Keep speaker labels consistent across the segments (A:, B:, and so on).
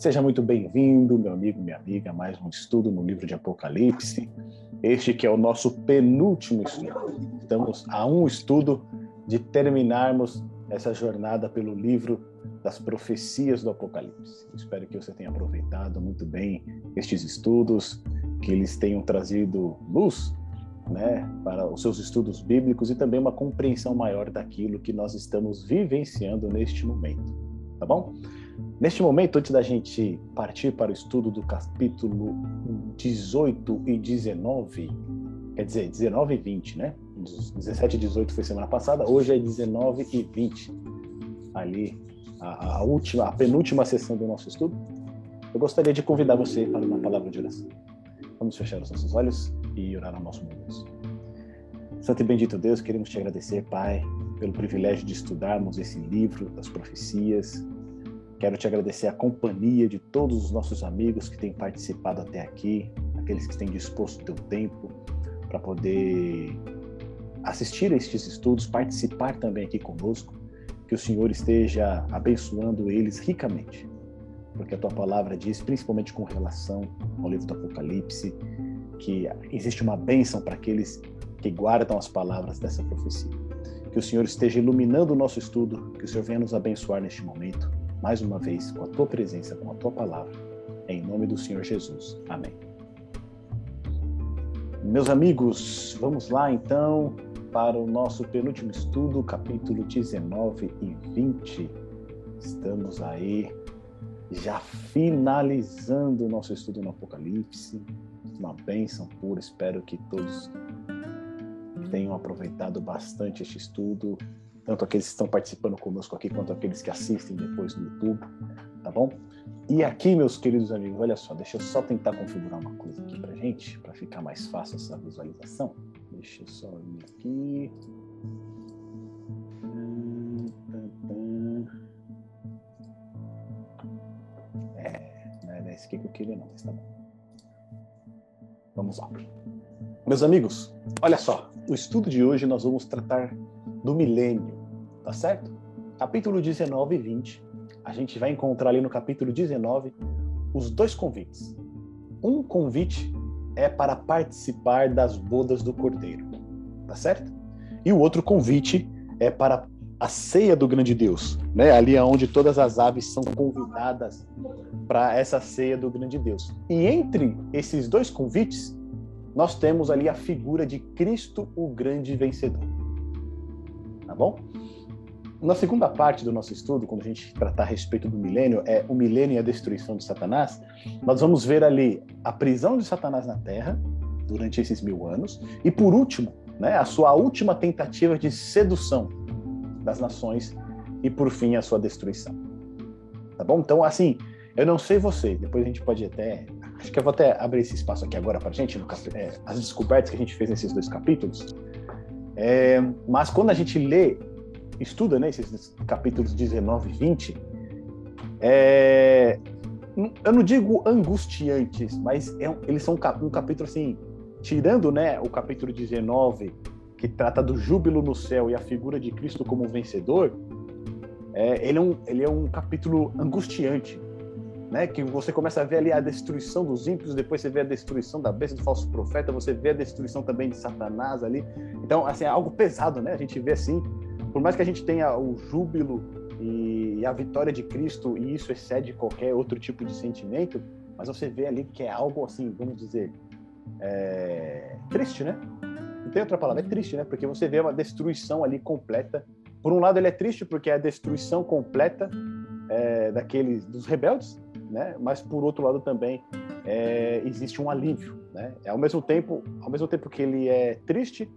A: Seja muito bem-vindo, meu amigo, minha amiga, mais um estudo no livro de Apocalipse. Este que é o nosso penúltimo estudo. Estamos a um estudo de terminarmos essa jornada pelo livro das profecias do Apocalipse. Espero que você tenha aproveitado muito bem estes estudos, que eles tenham trazido luz né, para os seus estudos bíblicos e também uma compreensão maior daquilo que nós estamos vivenciando neste momento. Tá bom? Neste momento, antes da gente partir para o estudo do capítulo 18 e 19, quer dizer, 19 e 20, né? 17 e 18 foi semana passada, hoje é 19 e 20. Ali, a, a última, a penúltima sessão do nosso estudo. Eu gostaria de convidar você para uma palavra de oração. Vamos fechar os nossos olhos e orar ao nosso Deus. Santo e bendito Deus, queremos te agradecer, Pai, pelo privilégio de estudarmos esse livro das profecias, Quero te agradecer a companhia de todos os nossos amigos que têm participado até aqui, aqueles que têm disposto o teu tempo para poder assistir a estes estudos, participar também aqui conosco. Que o Senhor esteja abençoando eles ricamente, porque a tua palavra diz, principalmente com relação ao livro do Apocalipse, que existe uma bênção para aqueles que guardam as palavras dessa profecia. Que o Senhor esteja iluminando o nosso estudo, que o Senhor venha nos abençoar neste momento mais uma vez com a tua presença, com a tua palavra. Em nome do Senhor Jesus. Amém. Meus amigos, vamos lá então para o nosso penúltimo estudo, capítulo 19 e 20. Estamos aí já finalizando o nosso estudo no Apocalipse. Uma bênção pura. Espero que todos tenham aproveitado bastante este estudo tanto aqueles que estão participando conosco aqui, quanto aqueles que assistem depois no YouTube, tá bom? E aqui, meus queridos amigos, olha só, deixa eu só tentar configurar uma coisa aqui pra gente, para ficar mais fácil essa visualização. Deixa eu só ir aqui. É, não é esse que eu queria não, mas tá bom. Vamos lá. Meus amigos, olha só, o estudo de hoje nós vamos tratar do milênio, tá certo? Capítulo 19 e 20, a gente vai encontrar ali no capítulo 19 os dois convites. Um convite é para participar das bodas do Cordeiro, tá certo? E o outro convite é para a ceia do grande Deus, né? Ali é onde todas as aves são convidadas para essa ceia do grande Deus. E entre esses dois convites, nós temos ali a figura de Cristo, o grande vencedor tá bom? Na segunda parte do nosso estudo, quando a gente tratar a respeito do milênio, é o milênio e a destruição de Satanás, nós vamos ver ali a prisão de Satanás na Terra durante esses mil anos e, por último, né, a sua última tentativa de sedução das nações e, por fim, a sua destruição. Tá bom? Então, assim, eu não sei você, depois a gente pode até. Acho que eu vou até abrir esse espaço aqui agora para a gente, no, é, as descobertas que a gente fez nesses dois capítulos. É, mas quando a gente lê, estuda né, esses capítulos 19 e 20, é, eu não digo angustiantes, mas é, eles são um, capítulo assim, tirando né, o capítulo 19, que trata do júbilo no céu e a figura de Cristo como vencedor, é, ele, é um, ele é um capítulo angustiante, né? Que você começa a ver ali a destruição dos ímpios, depois você vê a destruição da besta do falso profeta, você vê a destruição também de Satanás ali. Então, assim, é algo pesado, né? A gente vê assim, por mais que a gente tenha o júbilo e a vitória de Cristo e isso excede qualquer outro tipo de sentimento, mas você vê ali que é algo assim, vamos dizer, é... triste, né? Não tem outra palavra, é triste, né? Porque você vê uma destruição ali completa. Por um lado, ele é triste porque é a destruição completa é, daqueles dos rebeldes, né? Mas por outro lado também é, existe um alívio, né? Ao mesmo tempo, ao mesmo tempo que ele é triste,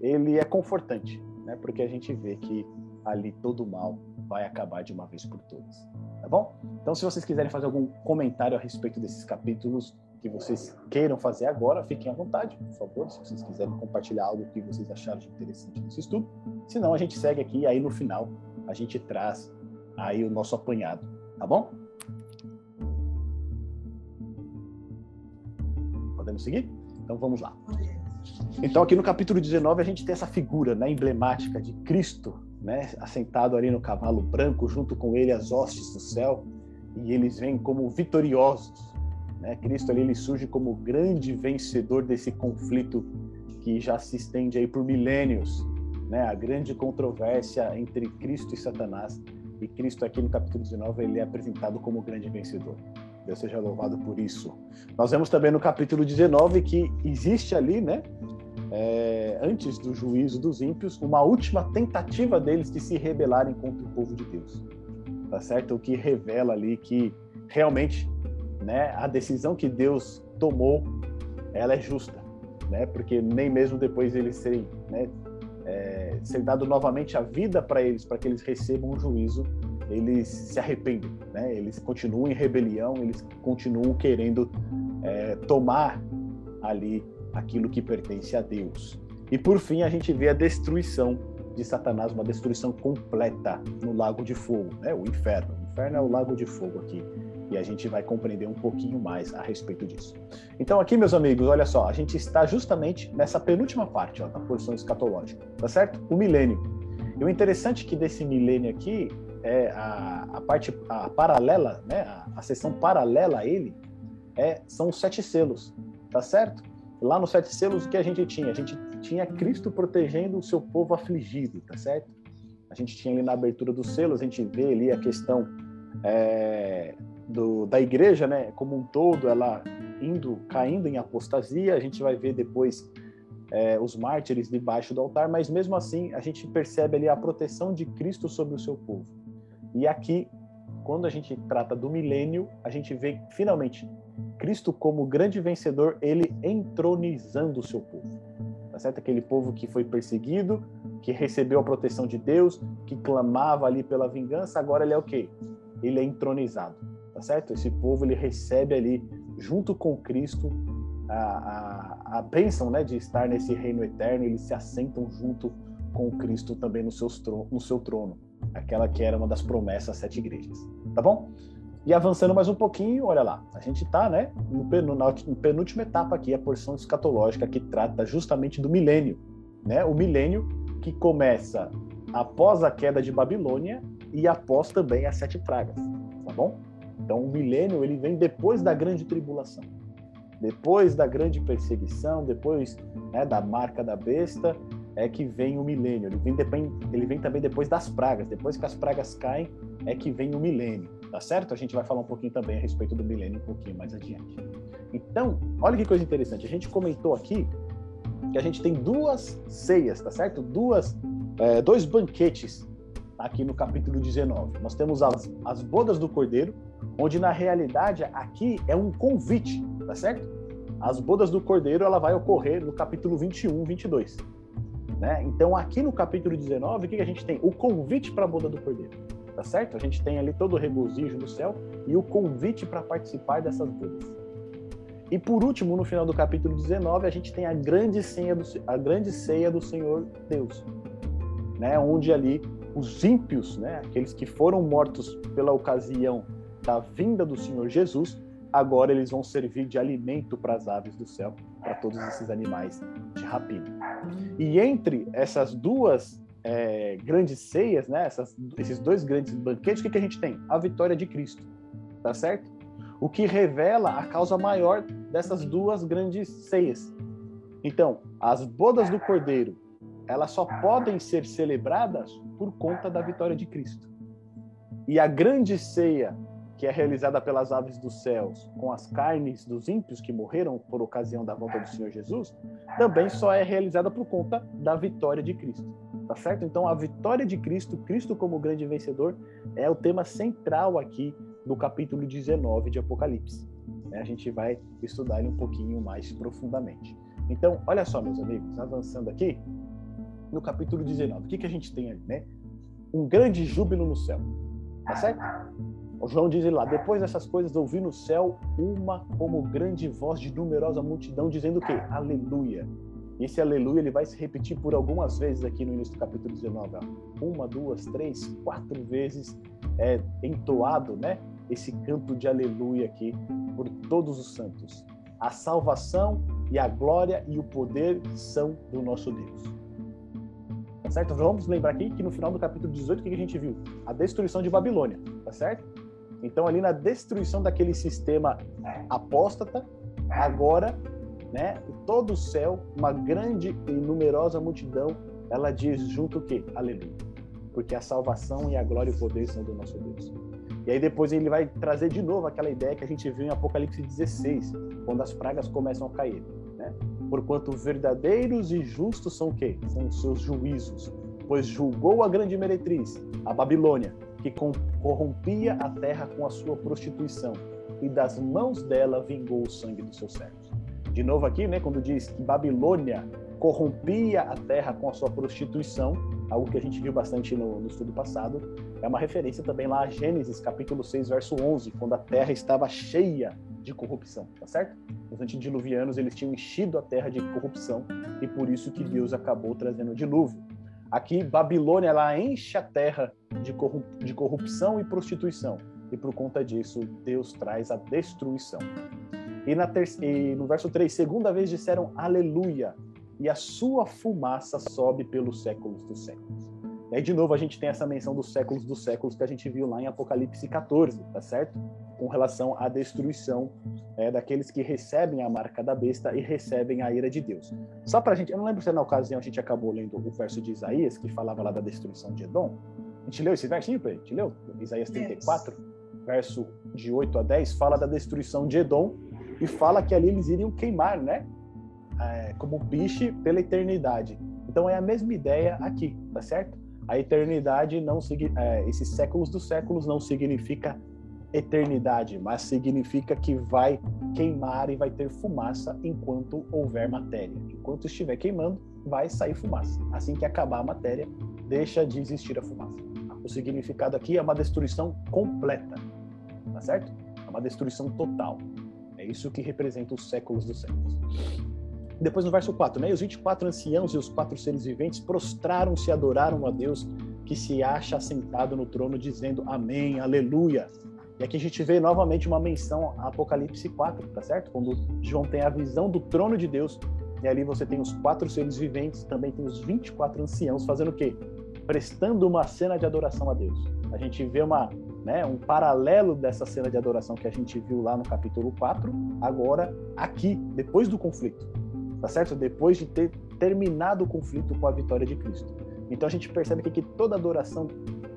A: ele é confortante, né? Porque a gente vê que ali todo mal vai acabar de uma vez por todas, tá bom? Então, se vocês quiserem fazer algum comentário a respeito desses capítulos que vocês queiram fazer agora, fiquem à vontade, por favor, se vocês quiserem compartilhar algo que vocês acharam de interessante nesse estudo. Senão, a gente segue aqui e aí no final a gente traz aí o nosso apanhado, tá bom? Podemos seguir? Então vamos lá. Então aqui no capítulo 19 a gente tem essa figura né, emblemática de Cristo, né, assentado ali no cavalo branco, junto com ele as hostes do céu. e eles vêm como vitoriosos. Né? Cristo ali ele surge como grande vencedor desse conflito que já se estende aí por milênios, né? A grande controvérsia entre Cristo e Satanás. E Cristo aqui no capítulo 19 ele é apresentado como grande vencedor. Deus seja louvado por isso. Nós vemos também no capítulo 19 que existe ali, né, é, antes do juízo dos ímpios, uma última tentativa deles de se rebelarem contra o povo de Deus. Tá certo? O que revela ali que realmente, né, a decisão que Deus tomou, ela é justa, né? Porque nem mesmo depois eles serem, né, é, ser dado novamente a vida para eles, para que eles recebam o juízo, eles se arrependem, né? Eles continuam em rebelião, eles continuam querendo é, tomar ali aquilo que pertence a Deus. E por fim a gente vê a destruição de Satanás, uma destruição completa no lago de fogo, né? O inferno. O inferno é o lago de fogo aqui. E a gente vai compreender um pouquinho mais a respeito disso. Então aqui, meus amigos, olha só, a gente está justamente nessa penúltima parte ó, da porção escatológica, tá certo? O milênio. E o interessante é que desse milênio aqui, é a, a parte a paralela, né, a, a seção paralela a ele, é, são os sete selos, tá certo? Lá nos sete selos, o que a gente tinha? A gente tinha Cristo protegendo o seu povo afligido, tá certo? A gente tinha ali na abertura dos selos, a gente vê ali a questão é, do, da igreja, né, como um todo, ela indo, caindo em apostasia, a gente vai ver depois é, os mártires debaixo do altar, mas mesmo assim a gente percebe ali a proteção de Cristo sobre o seu povo. E aqui, quando a gente trata do milênio, a gente vê finalmente Cristo como grande vencedor, ele entronizando o seu povo. Tá certo? Aquele povo que foi perseguido, que recebeu a proteção de Deus, que clamava ali pela vingança, agora ele é o quê? Ele é entronizado, tá certo? Esse povo ele recebe ali junto com Cristo a, a, a bênção né, de estar nesse reino eterno, eles se assentam junto com Cristo também no, seus, no seu trono aquela que era uma das promessas às sete igrejas. Tá bom? E avançando mais um pouquinho, olha lá, a gente está né, no, no penúltima etapa aqui, a porção escatológica que trata justamente do milênio. Né? O milênio que começa após a queda de Babilônia e após também as sete pragas. Tá bom? Então o milênio ele vem depois da grande tribulação. Depois da grande perseguição, depois né, da marca da besta, é que vem o milênio. Ele vem, ele vem também depois das pragas. Depois que as pragas caem, é que vem o milênio. Tá certo? A gente vai falar um pouquinho também a respeito do milênio um pouquinho mais adiante. Então, olha que coisa interessante. A gente comentou aqui que a gente tem duas ceias, tá certo? Duas, é, dois banquetes aqui no capítulo 19. Nós temos as, as bodas do cordeiro, onde na realidade aqui é um convite, tá certo? As bodas do cordeiro ela vai ocorrer no capítulo 21, 22. Né? Então, aqui no capítulo 19, o que, a gente tem? O convite para a boda do cordeiro. Tá certo? A gente tem ali todo o regozijo no céu e o convite para participar dessas bodas. E por último, no final do capítulo 19, a gente tem a grande ceia do, a grande ceia do Senhor Deus, né? Onde ali os ímpios, né, aqueles que foram mortos pela ocasião da vinda do Senhor Jesus, agora eles vão servir de alimento para as aves do céu, para todos esses animais de rapina. E entre essas duas é, grandes ceias, né, essas, esses dois grandes banquetes, o que, que a gente tem? A vitória de Cristo, tá certo? O que revela a causa maior dessas duas grandes ceias. Então, as bodas do Cordeiro, elas só podem ser celebradas por conta da vitória de Cristo. E a grande ceia que é realizada pelas aves dos céus com as carnes dos ímpios que morreram por ocasião da volta do Senhor Jesus, também só é realizada por conta da vitória de Cristo. Tá certo? Então, a vitória de Cristo, Cristo como grande vencedor, é o tema central aqui no capítulo 19 de Apocalipse. A gente vai estudar ele um pouquinho mais profundamente. Então, olha só, meus amigos, avançando aqui, no capítulo 19, o que, que a gente tem ali, né? Um grande júbilo no céu. Tá certo? O João diz lá: depois dessas coisas ouvi no céu uma como grande voz de numerosa multidão dizendo o quê? Aleluia. E esse aleluia ele vai se repetir por algumas vezes aqui no início do capítulo 19. Ó. Uma, duas, três, quatro vezes é entoado, né? Esse canto de aleluia aqui por todos os santos. A salvação e a glória e o poder são do nosso Deus. Tá certo? Vamos lembrar aqui que no final do capítulo 18 o que a gente viu? A destruição de Babilônia, tá certo? Então, ali na destruição daquele sistema apóstata, agora, né, todo o céu, uma grande e numerosa multidão, ela diz junto o quê? Aleluia. Porque a salvação e a glória e o poder são do nosso Deus. E aí depois ele vai trazer de novo aquela ideia que a gente viu em Apocalipse 16, quando as pragas começam a cair, né? Porquanto verdadeiros e justos são o quê? São os seus juízos, pois julgou a grande meretriz, a Babilônia, que corrompia a terra com a sua prostituição, e das mãos dela vingou o sangue dos seus servos. De novo aqui, né, quando diz que Babilônia corrompia a terra com a sua prostituição, algo que a gente viu bastante no, no, estudo passado, é uma referência também lá a Gênesis, capítulo 6, verso 11, quando a terra estava cheia de corrupção, tá certo? Os antediluvianos, eles tinham enchido a terra de corrupção e por isso que Deus acabou trazendo o dilúvio. Aqui, Babilônia, ela enche a terra de, de corrupção e prostituição e por conta disso, Deus traz a destruição. E, e no verso 3, segunda vez disseram aleluia, e a sua fumaça sobe pelos séculos dos séculos. E aí, de novo, a gente tem essa menção dos séculos dos séculos que a gente viu lá em Apocalipse 14, tá certo? Com relação à destruição é, daqueles que recebem a marca da besta e recebem a ira de Deus. Só pra gente, eu não lembro se na ocasião a gente acabou lendo o verso de Isaías, que falava lá da destruição de Edom. A gente leu esse versinho, Pedro? A gente leu? Isaías 34, yes. verso de 8 a 10, fala da destruição de Edom e fala que ali eles iriam queimar, né? é, como biche pela eternidade. Então é a mesma ideia aqui, tá certo? A eternidade não é, esses séculos dos séculos não significa eternidade, mas significa que vai queimar e vai ter fumaça enquanto houver matéria. Enquanto estiver queimando, vai sair fumaça. Assim que acabar a matéria, deixa de existir a fumaça. O significado aqui é uma destruição completa, tá certo? É uma destruição total. É isso que representa os séculos dos séculos. Depois no verso 4, né? Os 24 anciãos e os quatro seres viventes prostraram-se e adoraram a Deus que se acha assentado no trono, dizendo Amém, Aleluia. E aqui a gente vê novamente uma menção a Apocalipse 4, tá certo? Quando João tem a visão do trono de Deus, e ali você tem os quatro seres viventes, também tem os 24 anciãos fazendo o quê? Prestando uma cena de adoração a Deus. A gente vê uma, né, um paralelo dessa cena de adoração que a gente viu lá no capítulo 4, agora aqui, depois do conflito tá certo? Depois de ter terminado o conflito com a vitória de Cristo. Então a gente percebe que toda adoração,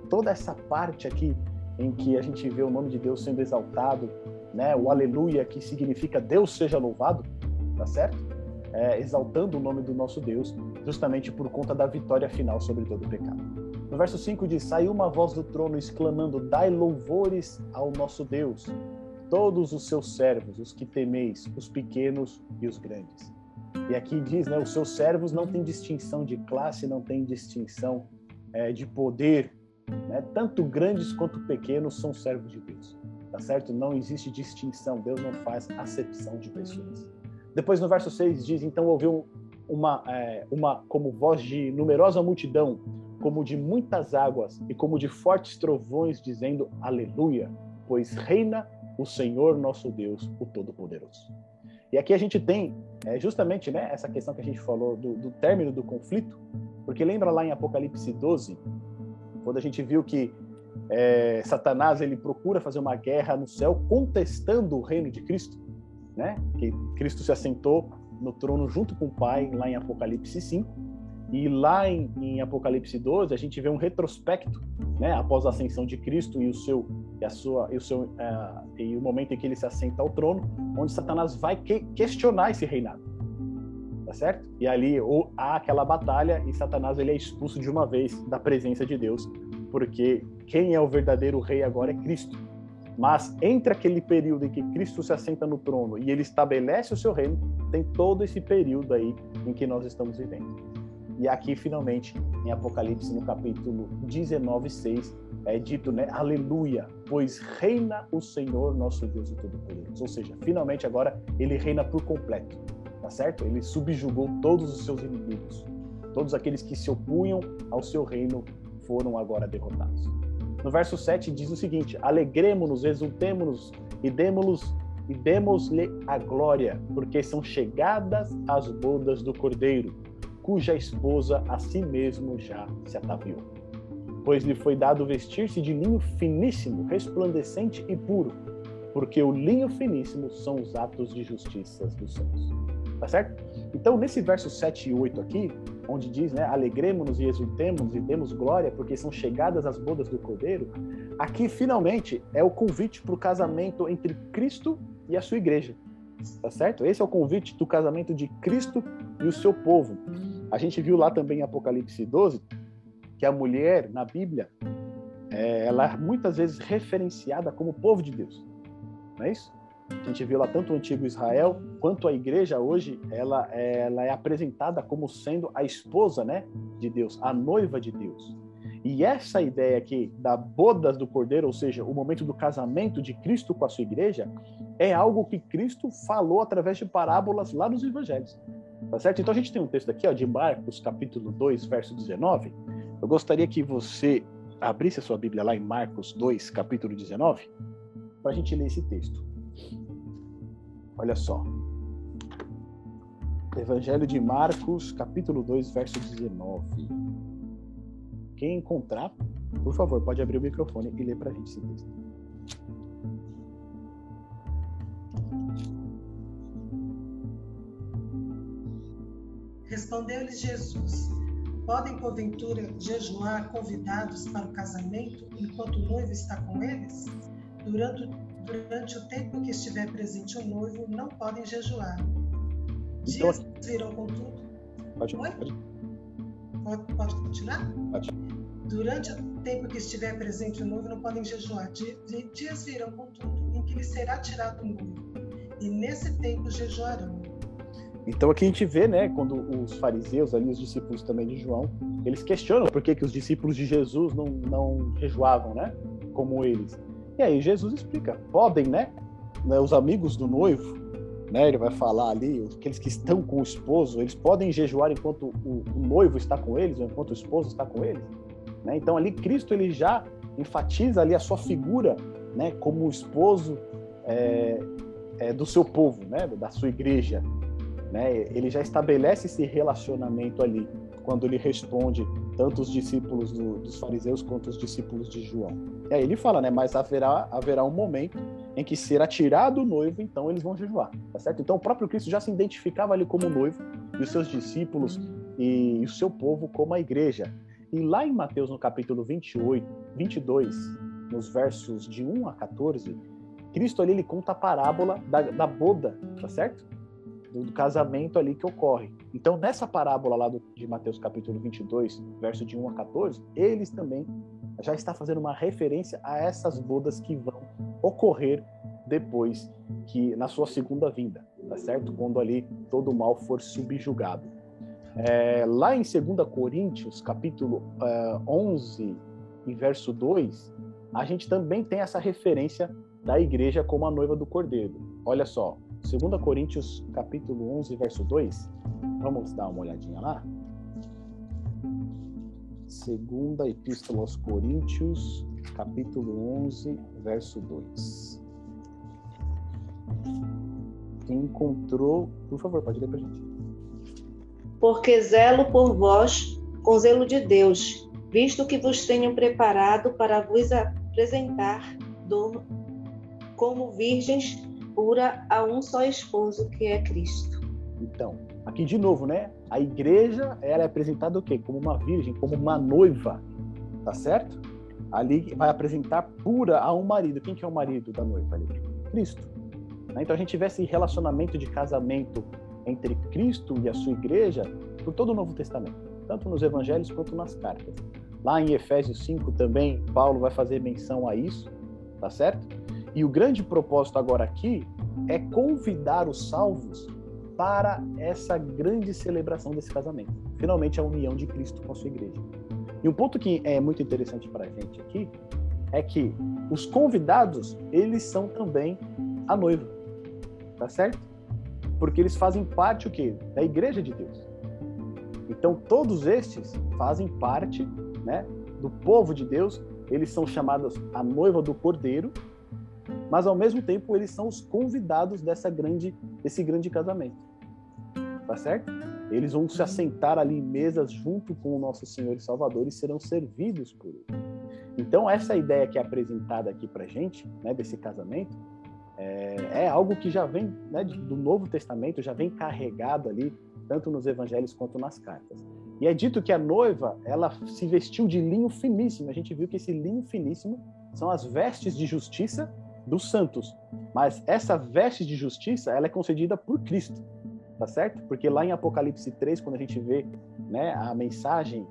A: toda essa parte aqui em que a gente vê o nome de Deus sendo exaltado, né? O aleluia que significa Deus seja louvado, tá certo? É, exaltando o nome do nosso Deus, justamente por conta da vitória final sobre todo o pecado. No verso 5 diz: Saiu uma voz do trono exclamando: Dai louvores ao nosso Deus, todos os seus servos, os que temeis, os pequenos e os grandes. E aqui diz, né, os seus servos não têm distinção de classe, não têm distinção é, de poder, né? Tanto grandes quanto pequenos são servos de Deus, tá certo? Não existe distinção, Deus não faz acepção de pessoas. Depois no verso 6 diz, então ouviu uma, é, uma como voz de numerosa multidão, como de muitas águas e como de fortes trovões, dizendo aleluia, pois reina o Senhor nosso Deus, o Todo-Poderoso. E aqui a gente tem é, justamente né, essa questão que a gente falou do, do término do conflito, porque lembra lá em Apocalipse 12, quando a gente viu que é, Satanás ele procura fazer uma guerra no céu contestando o reino de Cristo, né? Que Cristo se assentou no trono junto com o Pai lá em Apocalipse 5 e lá em, em, Apocalipse 12 a gente vê um retrospecto, né, após a ascensão de Cristo e o seu e a sua e o seu uh, e o momento em que ele se assenta ao trono, onde Satanás vai que, questionar esse reinado, tá certo? E ali ou, há aquela batalha e Satanás ele é expulso de uma vez da presença de Deus, porque quem é o verdadeiro rei agora é Cristo. Mas entre aquele período em que Cristo se assenta no trono e ele estabelece o seu reino, tem todo esse período aí em que nós estamos vivendo. E aqui, finalmente, em Apocalipse, no capítulo 19, 6, é dito, né? Aleluia, pois reina o Senhor nosso Deus e Todo-Poderoso. Ou seja, finalmente agora ele reina por completo, tá certo? Ele subjugou todos os seus inimigos. Todos aqueles que se opunham ao seu reino foram agora derrotados. No verso 7 diz o seguinte: Alegremos-nos, exultemos-nos e demos e demos-lhe a glória, porque são chegadas as bodas do Cordeiro cuja esposa a si mesmo já se ataviou. pois lhe foi dado vestir-se de linho finíssimo, resplandecente e puro, porque o linho finíssimo são os atos de justiça dos santos. Tá certo? Então, nesse verso 7 e 8 aqui, onde diz, né, alegremos-nos e exultemos e demos glória, porque são chegadas as bodas do Cordeiro, aqui finalmente é o convite para o casamento entre Cristo e a sua igreja. Tá certo? Esse é o convite do casamento de Cristo e o seu povo. A gente viu lá também em Apocalipse 12 que a mulher na Bíblia é, ela é muitas vezes referenciada como povo de Deus. Não é isso? A gente viu lá tanto o antigo Israel quanto a igreja hoje, ela, ela é apresentada como sendo a esposa, né, de Deus, a noiva de Deus. E essa ideia aqui da bodas do Cordeiro, ou seja, o momento do casamento de Cristo com a sua igreja, é algo que Cristo falou através de parábolas lá nos evangelhos. Tá certo? Então a gente tem um texto aqui, ó, de Marcos, capítulo 2, verso 19. Eu gostaria que você abrisse a sua Bíblia lá em Marcos 2, capítulo 19, para a gente ler esse texto. Olha só. Evangelho de Marcos, capítulo 2, verso 19. Quem encontrar, por favor, pode abrir o microfone e ler para a gente esse texto.
B: Respondeu-lhes Jesus: Podem, porventura, jejuar convidados para o casamento enquanto o noivo está com eles? Durante, durante o tempo que estiver presente o noivo, não podem jejuar. Então, Dias virão contudo.
A: Pode, Oi?
B: pode. Pode continuar?
A: Pode.
B: Durante o tempo que estiver presente o noivo, não podem jejuar. Dias virão, contudo, em que lhe será tirado o noivo. E nesse tempo jejuarão.
A: Então aqui a gente vê, né, quando os fariseus, ali os discípulos também de João, eles questionam por que, que os discípulos de Jesus não, não jejuavam, né, como eles. E aí Jesus explica, podem, né, né os amigos do noivo, né, ele vai falar ali, aqueles que estão com o esposo, eles podem jejuar enquanto o, o noivo está com eles, ou enquanto o esposo está com eles. Né? Então ali Cristo ele já enfatiza ali a sua figura, né, como o esposo é, é, do seu povo, né, da sua igreja, né? Ele já estabelece esse relacionamento ali quando ele responde tanto os discípulos do, dos fariseus quanto os discípulos de João. E aí ele fala, né? Mas haverá haverá um momento em que será tirado o noivo, então eles vão jejuar, tá certo? Então o próprio Cristo já se identificava ali como noivo e os seus discípulos e, e o seu povo como a igreja. E lá em Mateus no capítulo 28, 22, nos versos de 1 a 14, Cristo ali ele conta a parábola da, da boda, tá certo? Do, do, casamento ali que ocorre. Então, nessa parábola lá do, de Mateus capítulo 22, verso de 1 a 14, eles também já está fazendo uma referência a essas bodas que vão ocorrer depois que na sua segunda vinda, tá certo? Quando ali todo o mal for subjugado. É, lá em 2 Coríntios, capítulo é, 11 e verso 2, a gente também tem essa referência da igreja como a noiva do cordeiro. Olha só, 2 Coríntios capítulo 11, verso 2. Vamos dar uma olhadinha lá? Segunda Epístola aos Coríntios, capítulo 11, verso 2. Quem encontrou, por favor, pode ler para gente.
C: Porque zelo por vós com zelo de Deus, visto que vos tenho preparado para vos apresentar do, como virgens pura a um só esposo que é Cristo.
A: Então, aqui de novo, né? A igreja ela é apresentada o quê? Como uma virgem, como uma noiva, tá certo? Ali vai apresentar pura a um marido. Quem que é o marido da noiva ali? Cristo. Né? Então a gente vê esse relacionamento de casamento entre Cristo e a sua igreja por todo o Novo Testamento, tanto nos evangelhos quanto nas cartas. Lá em Efésios 5 também, Paulo vai fazer menção a isso, tá certo? E o grande propósito agora aqui é convidar os salvos para essa grande celebração desse casamento. Finalmente, a união de Cristo com a sua igreja. E um ponto que é muito interessante para a gente aqui é que os convidados, eles são também a noiva. Tá certo? Porque eles fazem parte o quê? Da igreja de Deus. Então, todos estes fazem parte, né, do povo de Deus. Eles são chamados a noiva do Cordeiro mas ao mesmo tempo eles são os convidados dessa grande, desse grande casamento. Tá certo? Eles vão se assentar ali em mesas junto com o nosso Senhor e Salvador e serão servidos por Ele. Então, essa ideia que é apresentada aqui para gente, né, desse casamento, é, é, algo que já vem né, do Novo Testamento, já vem carregado ali, tanto nos Evangelhos quanto nas cartas. E é dito que a noiva, ela se vestiu de linho finíssimo. A gente viu que esse linho finíssimo são as vestes de justiça dos santos. Mas essa veste de justiça, ela é concedida por Cristo, tá certo? Porque lá em Apocalipse 3, quando a gente vê né, a mensagem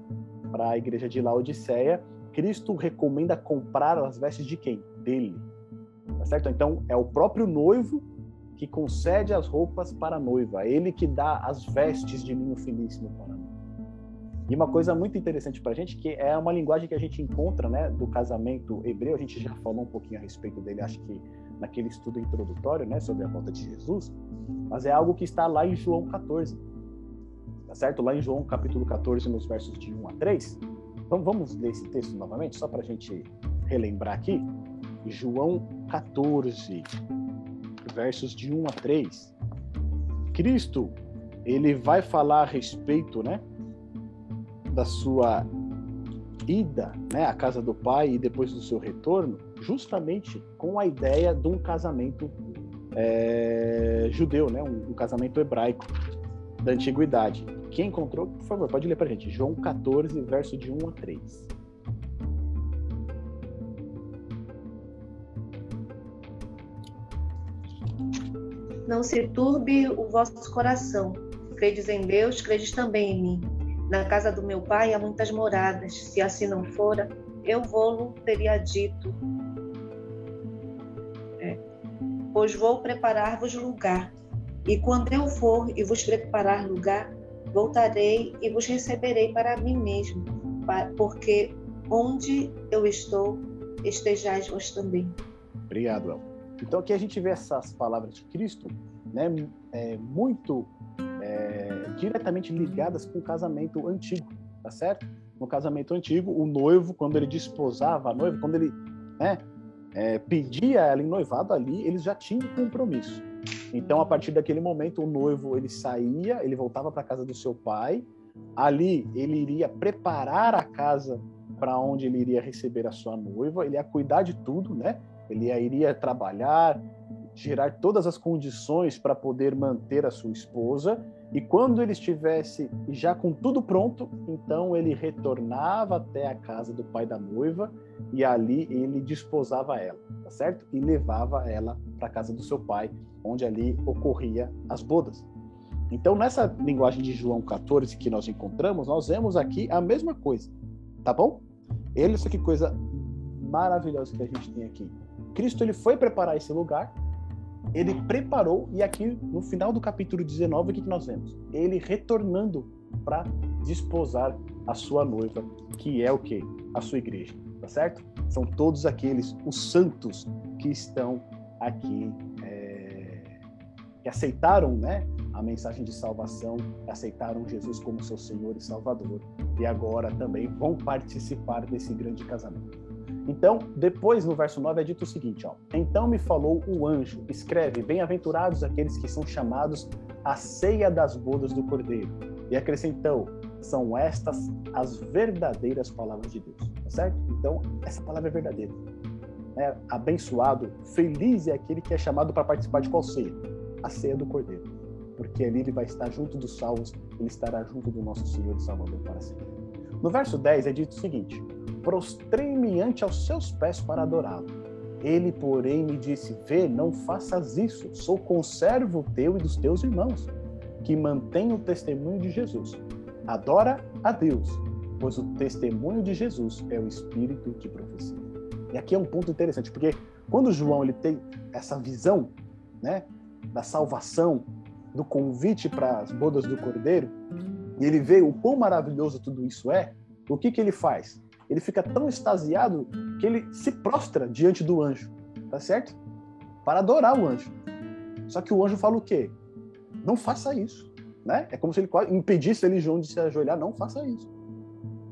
A: para a igreja de Laodiceia, Cristo recomenda comprar as vestes de quem? Dele. Tá certo? Então, é o próprio noivo que concede as roupas para a noiva, ele que dá as vestes de linho finíssimo para a noiva. E uma coisa muito interessante para a gente, que é uma linguagem que a gente encontra né, do casamento hebreu, a gente já falou um pouquinho a respeito dele, acho que naquele estudo introdutório né, sobre a volta de Jesus, mas é algo que está lá em João 14. Tá certo? Lá em João capítulo 14, nos versos de 1 a 3. Então vamos ler esse texto novamente, só para a gente relembrar aqui. João 14, versos de 1 a 3. Cristo, ele vai falar a respeito, né, da sua ida né, à casa do pai e depois do seu retorno, justamente com a ideia de um casamento é, judeu, né, um, um, casamento hebraico da antiguidade. Quem encontrou, por favor, pode ler para gente. João 14, verso de 1 a 3.
C: Não se turbe o vosso coração. Credes em Deus, credes também em mim. Na casa do meu pai há muitas moradas. Se assim não fora, eu vou-lo teria dito. É. Pois vou preparar-vos lugar. E quando eu for e vos preparar lugar, voltarei e vos receberei para mim mesmo, porque onde eu estou, estejais vós também.
A: Obrigado, El. Então aqui a gente vê essas palavras de Cristo, né, é, muito é, diretamente ligadas com o casamento antigo, tá certo? No casamento antigo, o noivo, quando ele desposava a noiva, quando ele né, é, pedia ela em noivado ali, eles já tinham um compromisso. Então, a partir daquele momento, o noivo ele saía, ele voltava para a casa do seu pai. Ali, ele iria preparar a casa para onde ele iria receber a sua noiva. Ele ia cuidar de tudo, né? Ele iria trabalhar, gerar todas as condições para poder manter a sua esposa. E quando ele estivesse já com tudo pronto, então ele retornava até a casa do pai da noiva e ali ele desposava ela, tá certo? E levava ela para a casa do seu pai, onde ali ocorria as bodas. Então, nessa linguagem de João 14 que nós encontramos, nós vemos aqui a mesma coisa, tá bom? Ele, isso que coisa maravilhosa que a gente tem aqui. Cristo ele foi preparar esse lugar ele preparou, e aqui no final do capítulo 19, o que, que nós vemos? Ele retornando para desposar a sua noiva, que é o que? A sua igreja, tá certo? São todos aqueles, os santos que estão aqui, é, que aceitaram né, a mensagem de salvação, aceitaram Jesus como seu Senhor e Salvador, e agora também vão participar desse grande casamento. Então, depois no verso 9 é dito o seguinte, ó: Então me falou o anjo, escreve: Bem-aventurados aqueles que são chamados à ceia das bodas do Cordeiro. E acrescentou: São estas as verdadeiras palavras de Deus. Tá certo? Então, essa palavra é verdadeira. É abençoado, feliz é aquele que é chamado para participar de qual ceia? A ceia do Cordeiro. Porque ali ele vai estar junto dos salvos, ele estará junto do nosso Senhor e Salvador para sempre. No verso 10 é dito o seguinte: prostrei-me ante aos seus pés para adorá-lo. Ele, porém, me disse: Vê, não faças isso, sou conservo teu e dos teus irmãos, que mantém o testemunho de Jesus. Adora a Deus, pois o testemunho de Jesus é o espírito de profecia. E aqui é um ponto interessante, porque quando João ele tem essa visão, né, da salvação, do convite para as bodas do Cordeiro, e ele vê o quão maravilhoso tudo isso é, o que que ele faz? ele fica tão extasiado que ele se prostra diante do anjo, tá certo? Para adorar o anjo. Só que o anjo fala o quê? Não faça isso, né? É como se ele impedisse ele João de se ajoelhar, não faça isso.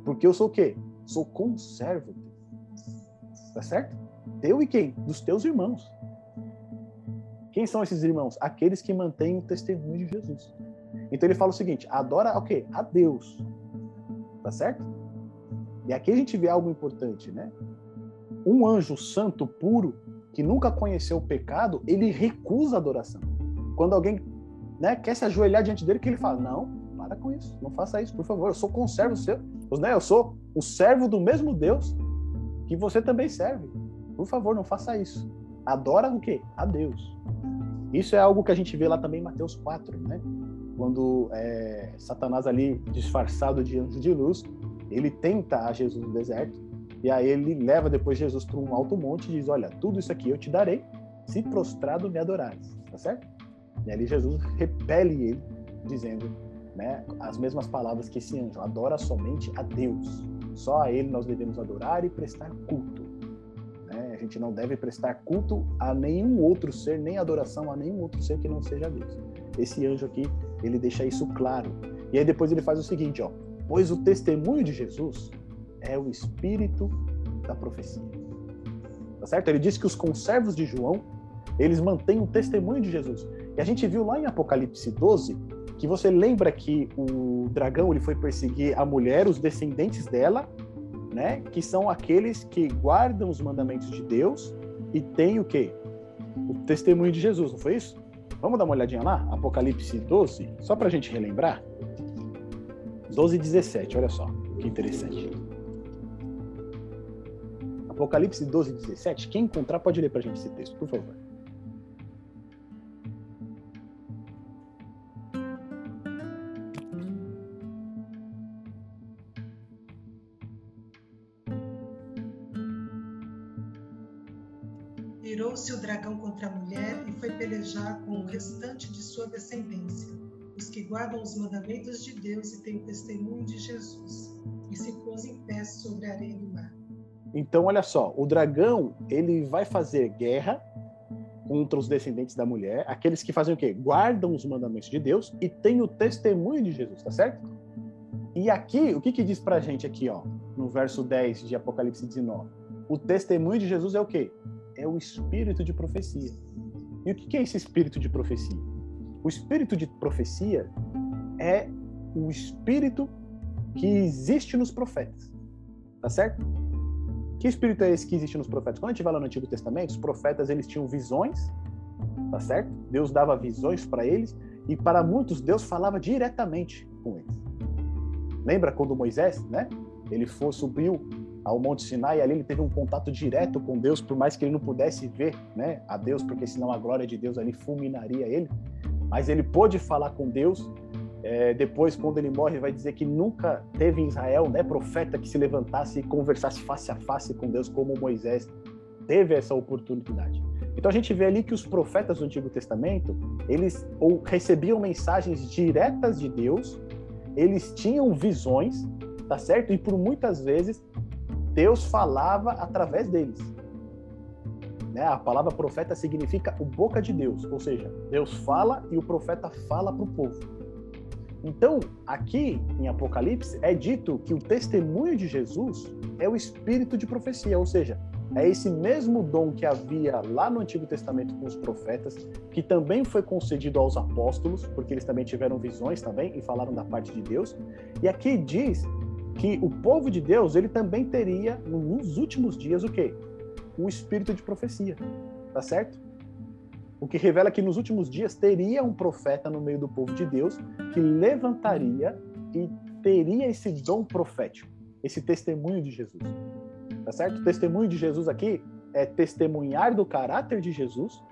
A: Porque eu sou o quê? Sou conservo. Tá certo? Teu e quem? Dos teus irmãos. Quem são esses irmãos? Aqueles que mantêm o testemunho de Jesus. Então ele fala o seguinte: adora o quê? A Deus. Tá certo? E aqui a gente vê algo importante, né? Um anjo santo puro que nunca conheceu o pecado, ele recusa a adoração. Quando alguém né, quer se ajoelhar diante dele, que ele fala: Não, para com isso, não faça isso, por favor. Eu sou conservo seu, né? eu sou o servo do mesmo Deus que você também serve. Por favor, não faça isso. Adora o quê? A Deus. Isso é algo que a gente vê lá também em Mateus 4, né? Quando é, Satanás ali, disfarçado de anjo de luz, ele tenta a Jesus no deserto, e aí ele leva depois Jesus para um alto monte e diz: Olha, tudo isso aqui eu te darei, se prostrado me adorares. Tá certo? E ali Jesus repele ele, dizendo né, as mesmas palavras que esse anjo: adora somente a Deus. Só a Ele nós devemos adorar e prestar culto. Né? A gente não deve prestar culto a nenhum outro ser, nem adoração a nenhum outro ser que não seja Deus. Esse anjo aqui, ele deixa isso claro. E aí depois ele faz o seguinte, ó: pois o testemunho de Jesus é o espírito da profecia. Tá certo? Ele diz que os conservos de João, eles mantêm o testemunho de Jesus. E a gente viu lá em Apocalipse 12 que você lembra que o dragão ele foi perseguir a mulher, os descendentes dela, né? Que são aqueles que guardam os mandamentos de Deus e têm o quê? O testemunho de Jesus, não foi isso? Vamos dar uma olhadinha lá? Apocalipse 12, só para a gente relembrar. 12 e 17, olha só, que interessante. Apocalipse 12 e 17, quem encontrar pode ler para a gente esse texto, por favor.
B: Virou-se o dragão contra a mulher e foi pelejar com o restante de sua descendência os que guardam os mandamentos de Deus e têm o testemunho de Jesus, e se pôs em pé sobre a areia do mar.
A: Então, olha só, o dragão, ele vai fazer guerra contra os descendentes da mulher, aqueles que fazem o quê? Guardam os mandamentos de Deus e têm o testemunho de Jesus, tá certo? E aqui, o que que diz pra gente aqui, ó, no verso 10 de Apocalipse 19? O testemunho de Jesus é o quê? É o espírito de profecia. E o que é esse espírito de profecia? O espírito de profecia é o espírito que existe nos profetas. Tá certo? Que espírito é esse que existe nos profetas? Quando a gente vai lá no Antigo Testamento, os profetas eles tinham visões, tá certo? Deus dava visões para eles e para muitos Deus falava diretamente com eles. Lembra quando Moisés, né? Ele foi subiu ao Monte Sinai ali ele teve um contato direto com Deus, por mais que ele não pudesse ver, né, a Deus, porque senão a glória de Deus ali fulminaria ele mas ele pôde falar com Deus. É, depois, quando ele morre, vai dizer que nunca teve em Israel né, profeta que se levantasse e conversasse face a face com Deus como Moisés teve essa oportunidade. Então a gente vê ali que os profetas do Antigo Testamento, eles ou recebiam mensagens diretas de Deus, eles tinham visões, tá certo? E por muitas vezes Deus falava através deles. Né? A palavra profeta significa o boca de Deus, ou seja, Deus fala e o profeta fala para o povo. Então, aqui em Apocalipse é dito que o testemunho de Jesus é o espírito de profecia, ou seja, é esse mesmo dom que havia lá no Antigo Testamento com os profetas, que também foi concedido aos apóstolos, porque eles também tiveram visões também e falaram da parte de Deus. E aqui diz que o povo de Deus, ele também teria nos últimos dias o quê? o espírito de profecia, tá certo? O que revela que nos últimos dias teria um profeta no meio do povo de Deus que levantaria e teria esse dom profético, esse testemunho de Jesus. Tá certo? O testemunho de Jesus aqui é testemunhar do caráter de Jesus,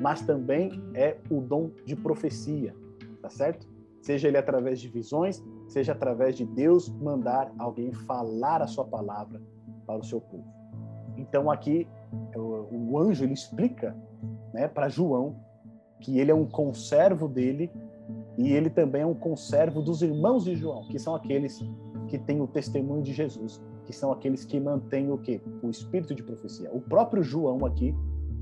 A: mas também é o dom de profecia, tá certo? Seja ele através de visões, seja através de Deus mandar alguém falar a sua palavra para o seu povo. Então aqui o, o anjo ele explica, né, para João que ele é um conservo dele e ele também é um conservo dos irmãos de João, que são aqueles que têm o testemunho de Jesus, que são aqueles que mantêm o quê? O espírito de profecia. O próprio João aqui,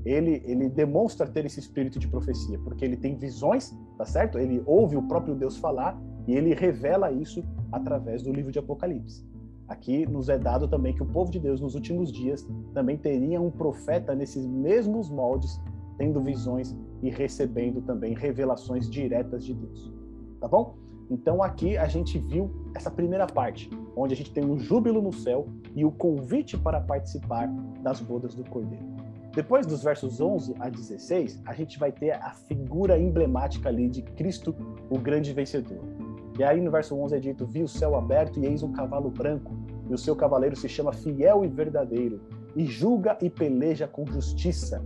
A: ele ele demonstra ter esse espírito de profecia, porque ele tem visões, tá certo? Ele ouve o próprio Deus falar e ele revela isso através do livro de Apocalipse. Aqui nos é dado também que o povo de Deus nos últimos dias também teria um profeta nesses mesmos moldes, tendo visões e recebendo também revelações diretas de Deus. tá bom? Então aqui a gente viu essa primeira parte, onde a gente tem um júbilo no céu e o convite para participar das bodas do Cordeiro. Depois dos versos 11 a 16, a gente vai ter a figura emblemática ali de Cristo, o grande vencedor. E aí no verso 11 é dito: Vi o céu aberto e eis um cavalo branco, e o seu cavaleiro se chama Fiel e Verdadeiro, e julga e peleja com justiça.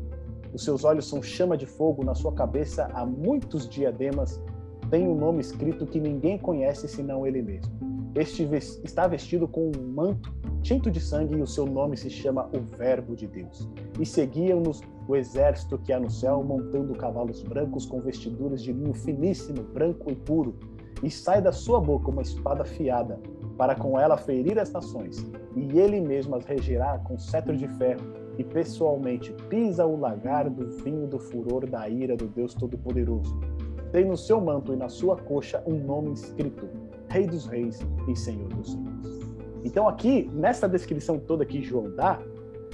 A: Os seus olhos são chama de fogo, na sua cabeça há muitos diademas, tem um nome escrito que ninguém conhece senão ele mesmo. Este está vestido com um manto tinto de sangue e o seu nome se chama o Verbo de Deus. E seguiam-nos o exército que há no céu, montando cavalos brancos com vestiduras de linho finíssimo, branco e puro. E sai da sua boca uma espada afiada, para com ela ferir as nações. E ele mesmo as regerá com cetro de ferro, e pessoalmente pisa o lagar do vinho do furor da ira do Deus Todo-Poderoso. Tem no seu manto e na sua coxa um nome escrito: Rei dos Reis e Senhor dos Senhores. Então, aqui, nessa descrição toda que João dá,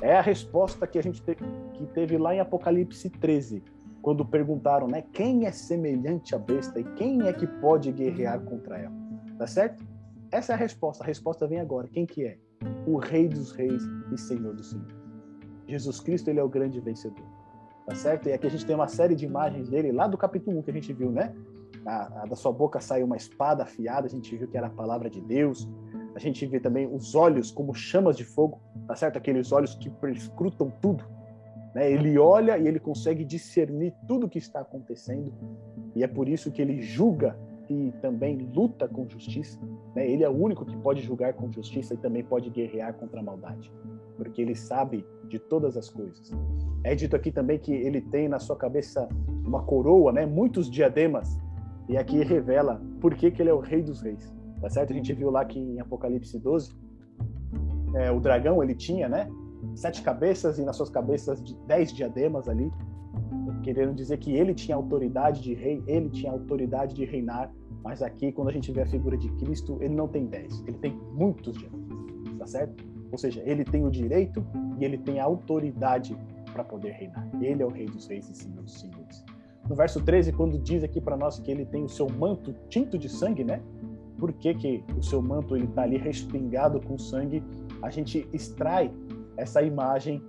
A: é a resposta que a gente te, que teve lá em Apocalipse 13, quando perguntaram, né, quem é semelhante à besta e quem é que pode guerrear contra ela? Tá certo? Essa é a resposta. A resposta vem agora. Quem que é? O Rei dos Reis e Senhor dos Senhores. Jesus Cristo, ele é o grande vencedor. Tá certo? E aqui a gente tem uma série de imagens dele lá do capítulo 1 que a gente viu, né? A, a, da sua boca saiu uma espada afiada, a gente viu que era a palavra de Deus. A gente vê também os olhos como chamas de fogo, tá certo? Aqueles olhos que perscrutam tudo. Né? Ele olha e ele consegue discernir tudo o que está acontecendo. E é por isso que ele julga e também luta com justiça. Né? Ele é o único que pode julgar com justiça e também pode guerrear contra a maldade, porque ele sabe de todas as coisas. É dito aqui também que ele tem na sua cabeça uma coroa, né? muitos diademas, e aqui revela por que, que ele é o rei dos reis. Tá certo? A gente viu lá que em Apocalipse 12, é, o dragão ele tinha, né? Sete cabeças e nas suas cabeças dez diademas ali, querendo dizer que ele tinha autoridade de rei, ele tinha autoridade de reinar. Mas aqui, quando a gente vê a figura de Cristo, ele não tem dez, ele tem muitos diademas, tá certo? Ou seja, ele tem o direito e ele tem a autoridade para poder reinar. Ele é o rei dos reis e senhor dos senhores. No verso 13, quando diz aqui para nós que ele tem o seu manto tinto de sangue, né? por que, que o seu manto ele está ali respingado com sangue, a gente extrai essa imagem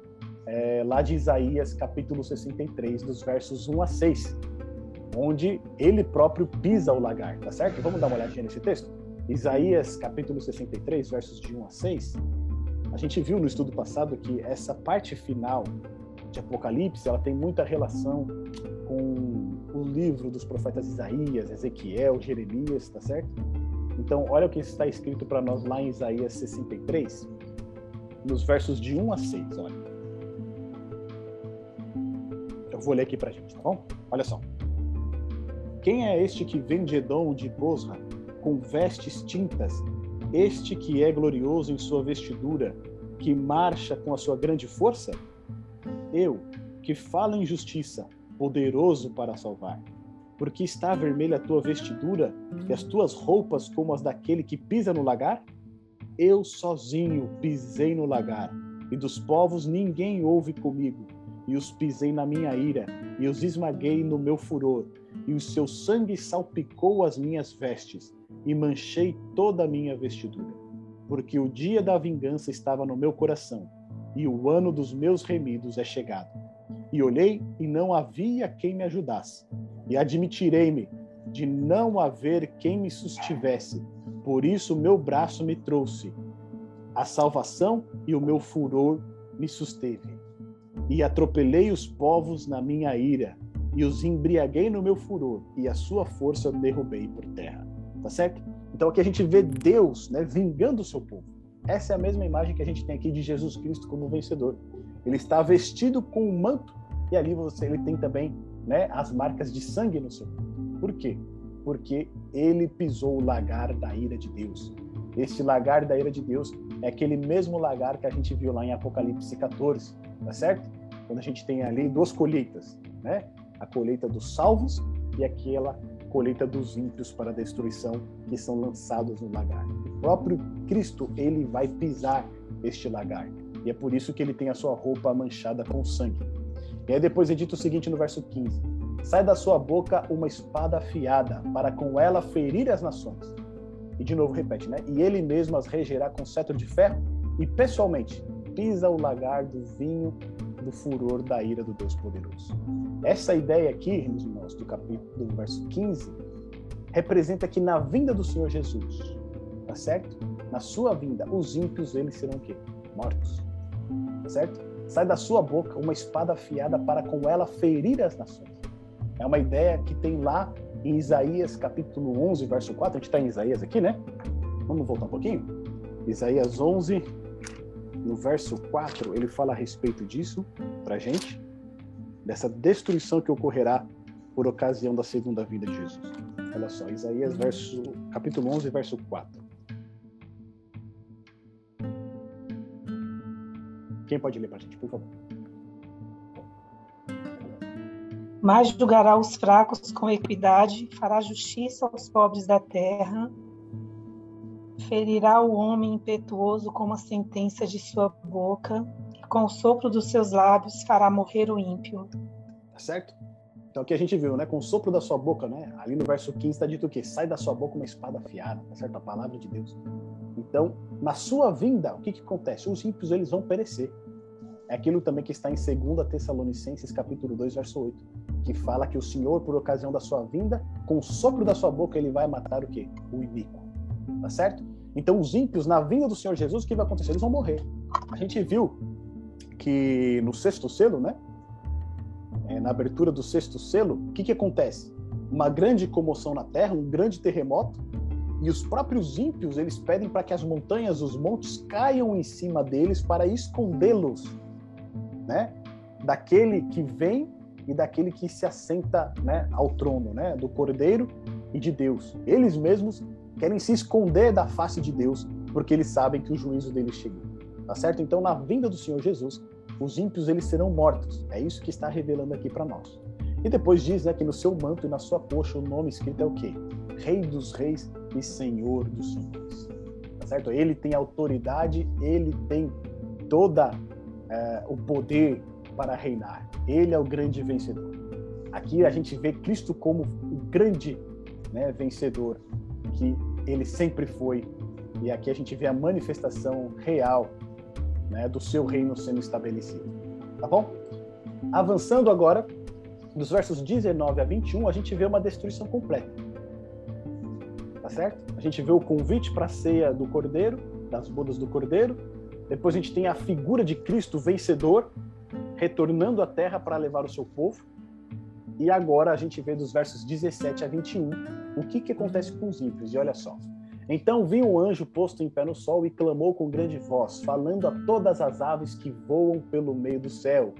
A: é, lá de Isaías capítulo 63, dos versos 1 a 6, onde ele próprio pisa o lagar, tá certo? Vamos dar uma olhadinha nesse texto? Isaías capítulo 63, versos de 1 a 6. A gente viu no estudo passado que essa parte final de Apocalipse, ela tem muita relação com o livro dos profetas Isaías, Ezequiel, Jeremias, tá certo? Então, olha o que está escrito para nós lá em Isaías 63, nos versos de 1 a 6, olha. Eu vou ler aqui para a gente, tá bom? Olha só. Quem é este que vem de Edom, de Bosra, com vestes tintas, este que é glorioso em sua vestidura, que marcha com a sua grande força? Eu, que falo em justiça, poderoso para salvar porque está vermelha a tua vestidura e as tuas roupas como as daquele que pisa no lagar? Eu sozinho pisei no lagar, e dos povos ninguém houve comigo, e os pisei na minha ira, e os esmaguei no meu furor, e o seu sangue salpicou as minhas vestes, e manchei toda a minha vestidura. Porque o dia da vingança estava no meu coração, e o ano dos meus remidos é chegado. E olhei, e não havia quem me ajudasse e admitirei-me de não haver quem me sustivesse. Por isso meu braço me trouxe a salvação e o meu furor me susteve. E atropelei os povos na minha ira, e os embriaguei no meu furor, e a sua força derrubei por terra. Tá certo? Então aqui a gente vê Deus, né, vingando o seu povo. Essa é a mesma imagem que a gente tem aqui de Jesus Cristo como vencedor. Ele está vestido com um manto e ali você ele tem também né, as marcas de sangue no seu corpo. Por quê? Porque ele pisou o lagar da ira de Deus. Este lagar da ira de Deus é aquele mesmo lagar que a gente viu lá em Apocalipse 14, tá certo? Quando a gente tem ali duas colheitas, né? A colheita dos salvos e aquela colheita dos ímpios para destruição que são lançados no lagar. O próprio Cristo, ele vai pisar este lagar. E é por isso que ele tem a sua roupa manchada com sangue. E aí depois é dito o seguinte no verso 15: Sai da sua boca uma espada afiada, para com ela ferir as nações. E de novo repete, né? E ele mesmo as regerá com cetro de ferro e pessoalmente pisa o lagar do vinho do furor da ira do Deus poderoso. Essa ideia aqui, irmãos, do capítulo do verso 15, representa que na vinda do Senhor Jesus, tá certo? Na sua vinda, os ímpios eles serão o quê? Mortos. Tá certo? Sai da sua boca uma espada afiada para com ela ferir as nações. É uma ideia que tem lá em Isaías capítulo 11, verso 4. A gente está em Isaías aqui, né? Vamos voltar um pouquinho? Isaías 11, no verso 4, ele fala a respeito disso para gente, dessa destruição que ocorrerá por ocasião da segunda vinda de Jesus. Olha só, Isaías verso, capítulo 11, verso 4. Quem pode ler para a gente, por favor?
D: Mas julgará os fracos com equidade, fará justiça aos pobres da terra, ferirá o homem impetuoso com a sentença de sua boca, e com o sopro dos seus lábios fará morrer o ímpio.
A: Tá certo? Então aqui a gente viu, né? Com o sopro da sua boca, né? Ali no verso 15 está dito o quê? Sai da sua boca uma espada afiada, tá certo? A palavra de Deus. Então, na sua vinda, o que que acontece? Os ímpios, eles vão perecer. É aquilo também que está em 2 Tessalonicenses, capítulo 2, verso 8, que fala que o Senhor, por ocasião da sua vinda, com o sopro da sua boca, ele vai matar o quê? O iníquo. Tá certo? Então, os ímpios, na vinda do Senhor Jesus, o que vai acontecer? Eles vão morrer. A gente viu que no sexto selo, né? É, na abertura do sexto selo, o que, que acontece? Uma grande comoção na terra, um grande terremoto, e os próprios ímpios eles pedem para que as montanhas, os montes caiam em cima deles para escondê-los, né? Daquele que vem e daquele que se assenta, né, ao trono, né, do Cordeiro e de Deus. Eles mesmos querem se esconder da face de Deus, porque eles sabem que o juízo deles chegou. Tá certo? Então, na vinda do Senhor Jesus, os ímpios eles serão mortos. É isso que está revelando aqui para nós. E depois diz né, que no seu manto e na sua coxa o nome escrito é o quê? Rei dos reis e Senhor dos senhores. Tá certo? Ele tem autoridade, ele tem toda é, o poder para reinar. Ele é o grande vencedor. Aqui a gente vê Cristo como o grande né, vencedor que ele sempre foi. E aqui a gente vê a manifestação real né, do seu reino sendo estabelecido. Tá bom? Avançando agora, dos versos 19 a 21, a gente vê uma destruição completa. Tá certo? A gente vê o convite para a ceia do cordeiro, das bodas do cordeiro. Depois a gente tem a figura de Cristo vencedor, retornando à terra para levar o seu povo. E agora a gente vê dos versos 17 a 21 o que, que acontece com os ímpios. E olha só. Então vi um anjo posto em pé no sol e clamou com grande voz, falando a todas as aves que voam pelo meio do céu: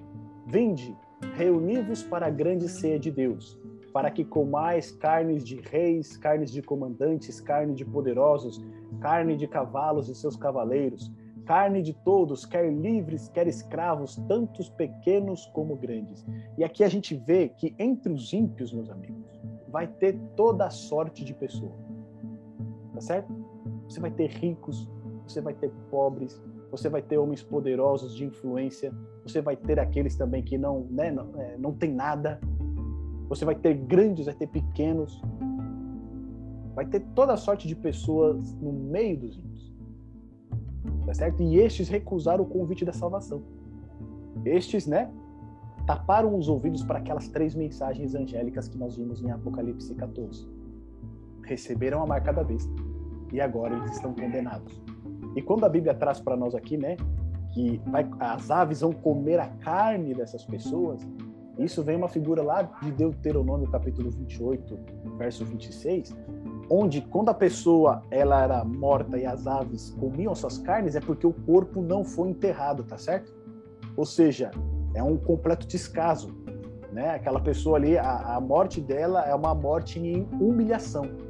A: Vinde, reuni-vos para a grande ceia de Deus, para que comais carnes de reis, carnes de comandantes, carne de poderosos, carne de cavalos e seus cavaleiros, carne de todos, quer livres, quer escravos, tantos pequenos como grandes. E aqui a gente vê que entre os ímpios, meus amigos, vai ter toda a sorte de pessoa tá certo? Você vai ter ricos, você vai ter pobres, você vai ter homens poderosos de influência, você vai ter aqueles também que não, né, não, é, não tem nada, você vai ter grandes, vai ter pequenos, vai ter toda sorte de pessoas no meio dos ímpios, tá certo? E estes recusaram o convite da salvação. Estes, né, taparam os ouvidos para aquelas três mensagens angélicas que nós vimos em Apocalipse 14 receberam a marca da besta e agora eles estão condenados. E quando a Bíblia traz para nós aqui, né, que vai, as aves vão comer a carne dessas pessoas, isso vem uma figura lá de Deuteronômio capítulo 28, verso 26, onde quando a pessoa ela era morta e as aves comiam suas carnes, é porque o corpo não foi enterrado, tá certo? Ou seja, é um completo descaso, né? Aquela pessoa ali, a, a morte dela é uma morte em humilhação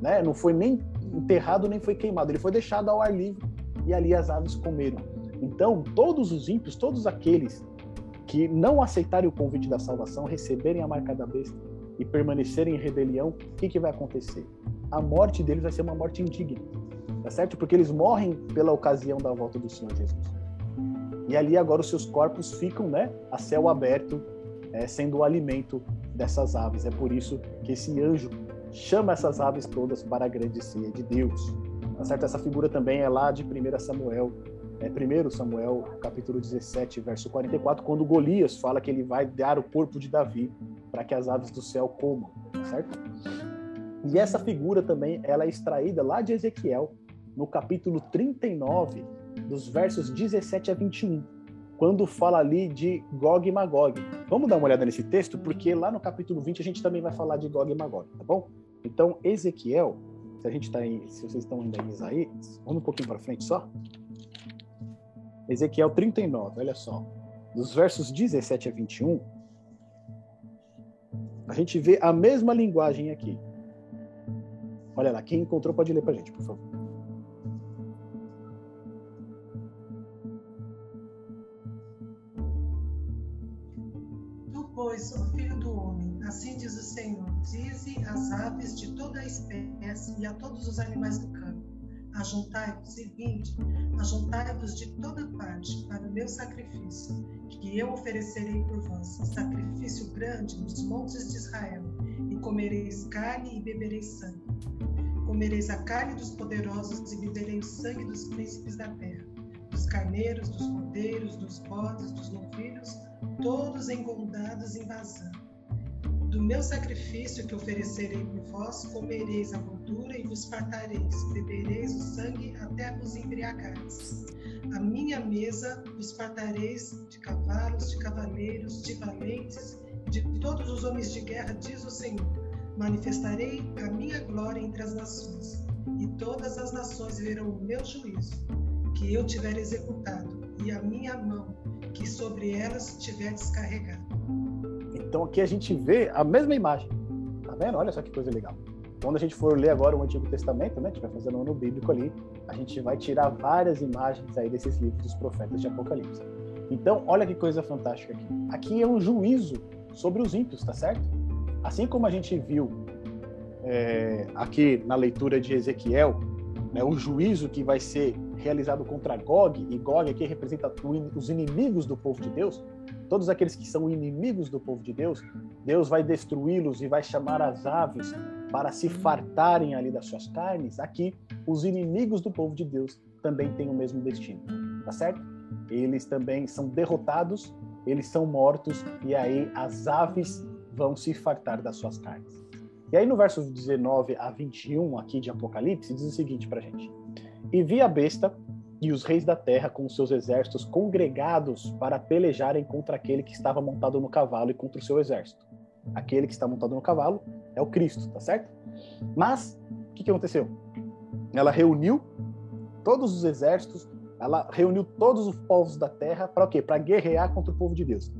A: né? Não foi nem enterrado nem foi queimado, ele foi deixado ao ar livre e ali as aves comeram. Então, todos os ímpios, todos aqueles que não aceitarem o convite da salvação, receberem a marca da besta e permanecerem em rebelião, o que, que vai acontecer? A morte deles vai ser uma morte indigna, tá certo? Porque eles morrem pela ocasião da volta do Senhor Jesus. E ali agora os seus corpos ficam, né, a céu aberto, é, sendo o alimento dessas aves. É por isso que esse anjo chama essas aves todas para a grande ceia de Deus. Tá certo? Essa figura também é lá de 1 Samuel, é 1 Samuel, capítulo 17, verso 44, quando Golias fala que ele vai dar o corpo de Davi para que as aves do céu comam, tá certo? E essa figura também, ela é extraída lá de Ezequiel, no capítulo 39, dos versos 17 a 21, quando fala ali de Gog e Magog. Vamos dar uma olhada nesse texto, porque lá no capítulo 20 a gente também vai falar de Gog e Magog, tá bom? Então, Ezequiel, se a gente está em, se vocês estão ainda em Isaías, vamos um pouquinho para frente só. Ezequiel 39, olha só. Dos versos 17 a 21, a gente vê a mesma linguagem aqui. Olha lá, quem encontrou pode ler para a gente, por favor.
B: Tu, pois, o filho do homem, assim diz o Senhor, dize às aves de toda a espécie e a todos os animais do campo, ajuntai-vos e vinde, ajuntai-vos de toda parte para o meu sacrifício, que eu oferecerei por vós, sacrifício grande nos montes de Israel, e comereis carne e bebereis sangue. Comereis a carne dos poderosos e bebereis o sangue dos príncipes da terra, dos carneiros, dos cordeiros, dos bodes, dos novilhos, todos engordados em vazão do meu sacrifício que oferecerei por vós, comereis a gordura e vos fartareis, bebereis o sangue até vos embriagares. A minha mesa vos fartareis de cavalos, de cavaleiros, de valentes, de todos os homens de guerra, diz o Senhor. Manifestarei a minha glória entre as nações, e todas as nações verão o meu juízo, que eu tiver executado, e a minha mão, que sobre elas tiver descarregado.
A: Então aqui a gente vê a mesma imagem. Tá vendo? Olha só que coisa legal. Quando a gente for ler agora o Antigo Testamento, né, a gente vai fazer no ano bíblico ali, a gente vai tirar várias imagens aí desses livros dos profetas de Apocalipse. Então, olha que coisa fantástica aqui. Aqui é um juízo sobre os ímpios, tá certo? Assim como a gente viu é, aqui na leitura de Ezequiel, né, o juízo que vai ser realizado contra Gog, e Gog aqui representa os inimigos do povo de Deus, todos aqueles que são inimigos do povo de Deus, Deus vai destruí-los e vai chamar as aves para se fartarem ali das suas carnes. Aqui, os inimigos do povo de Deus também têm o mesmo destino, tá certo? Eles também são derrotados, eles são mortos e aí as aves vão se fartar das suas carnes. E aí no verso 19 a 21 aqui de Apocalipse diz o seguinte para gente: E vi a besta e os reis da terra com seus exércitos congregados para pelejarem contra aquele que estava montado no cavalo e contra o seu exército. Aquele que está montado no cavalo é o Cristo, tá certo? Mas o que, que aconteceu? Ela reuniu todos os exércitos, ela reuniu todos os povos da terra para o quê? Para guerrear contra o povo de Deus.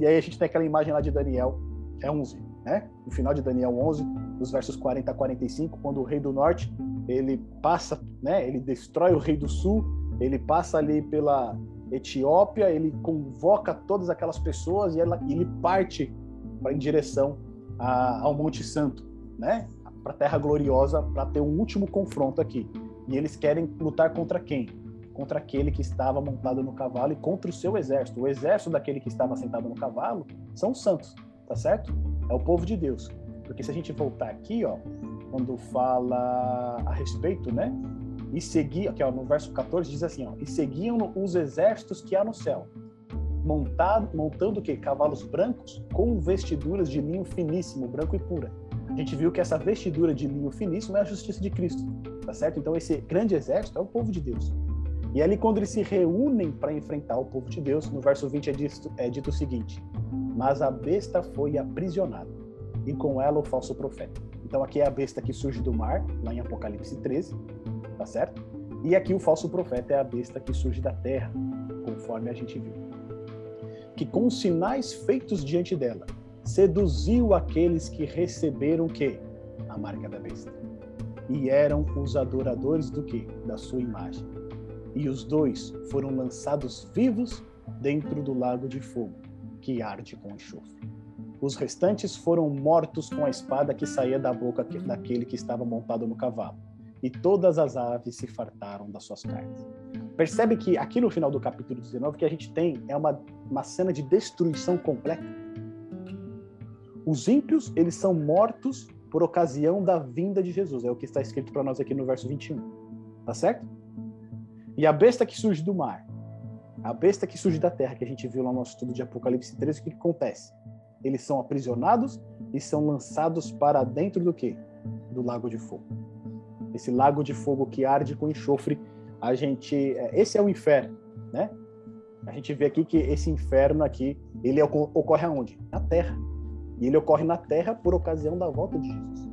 A: E aí a gente tem aquela imagem lá de Daniel, é 11, né? No final de Daniel 11, dos versos 40 a 45, quando o rei do norte ele passa, né? Ele destrói o rei do sul, ele passa ali pela Etiópia, ele convoca todas aquelas pessoas e ela, ele parte em direção a, ao Monte Santo, né? Para a Terra Gloriosa, para ter um último confronto aqui. E eles querem lutar contra quem? Contra aquele que estava montado no cavalo e contra o seu exército. O exército daquele que estava sentado no cavalo são os santos, tá certo? É o povo de Deus. Porque se a gente voltar aqui, ó, quando fala a respeito, né? E seguia, aqui ó, no verso 14 diz assim, ó, e seguiam os exércitos que há no céu, montado, montando o quê? Cavalos brancos com vestiduras de linho finíssimo, branco e pura. A gente viu que essa vestidura de linho finíssimo é a justiça de Cristo, tá certo? Então esse grande exército é o povo de Deus. E ali quando eles se reúnem para enfrentar o povo de Deus, no verso 20 é dito, é dito o seguinte: Mas a besta foi aprisionada, e com ela o falso profeta então aqui é a besta que surge do mar, lá em Apocalipse 13, tá certo? E aqui o falso profeta é a besta que surge da terra, conforme a gente viu. Que com sinais feitos diante dela, seduziu aqueles que receberam o quê? A marca da besta. E eram os adoradores do quê? Da sua imagem. E os dois foram lançados vivos dentro do lago de fogo, que arde com enxofre. Os restantes foram mortos com a espada que saía da boca daquele que estava montado no cavalo. E todas as aves se fartaram das suas carnes. Percebe que aqui no final do capítulo 19 que a gente tem é uma, uma cena de destruição completa. Os ímpios, eles são mortos por ocasião da vinda de Jesus. É o que está escrito para nós aqui no verso 21. Tá certo? E a besta que surge do mar, a besta que surge da terra, que a gente viu lá no nosso estudo de Apocalipse 13, o que, acontece? Eles são aprisionados e são lançados para dentro do quê? Do lago de fogo. Esse lago de fogo que arde com enxofre, a gente, é, esse é o inferno, né? A gente vê aqui que esse inferno aqui, ele ocorre aonde? Na terra. E ele ocorre na terra por ocasião da volta de Jesus.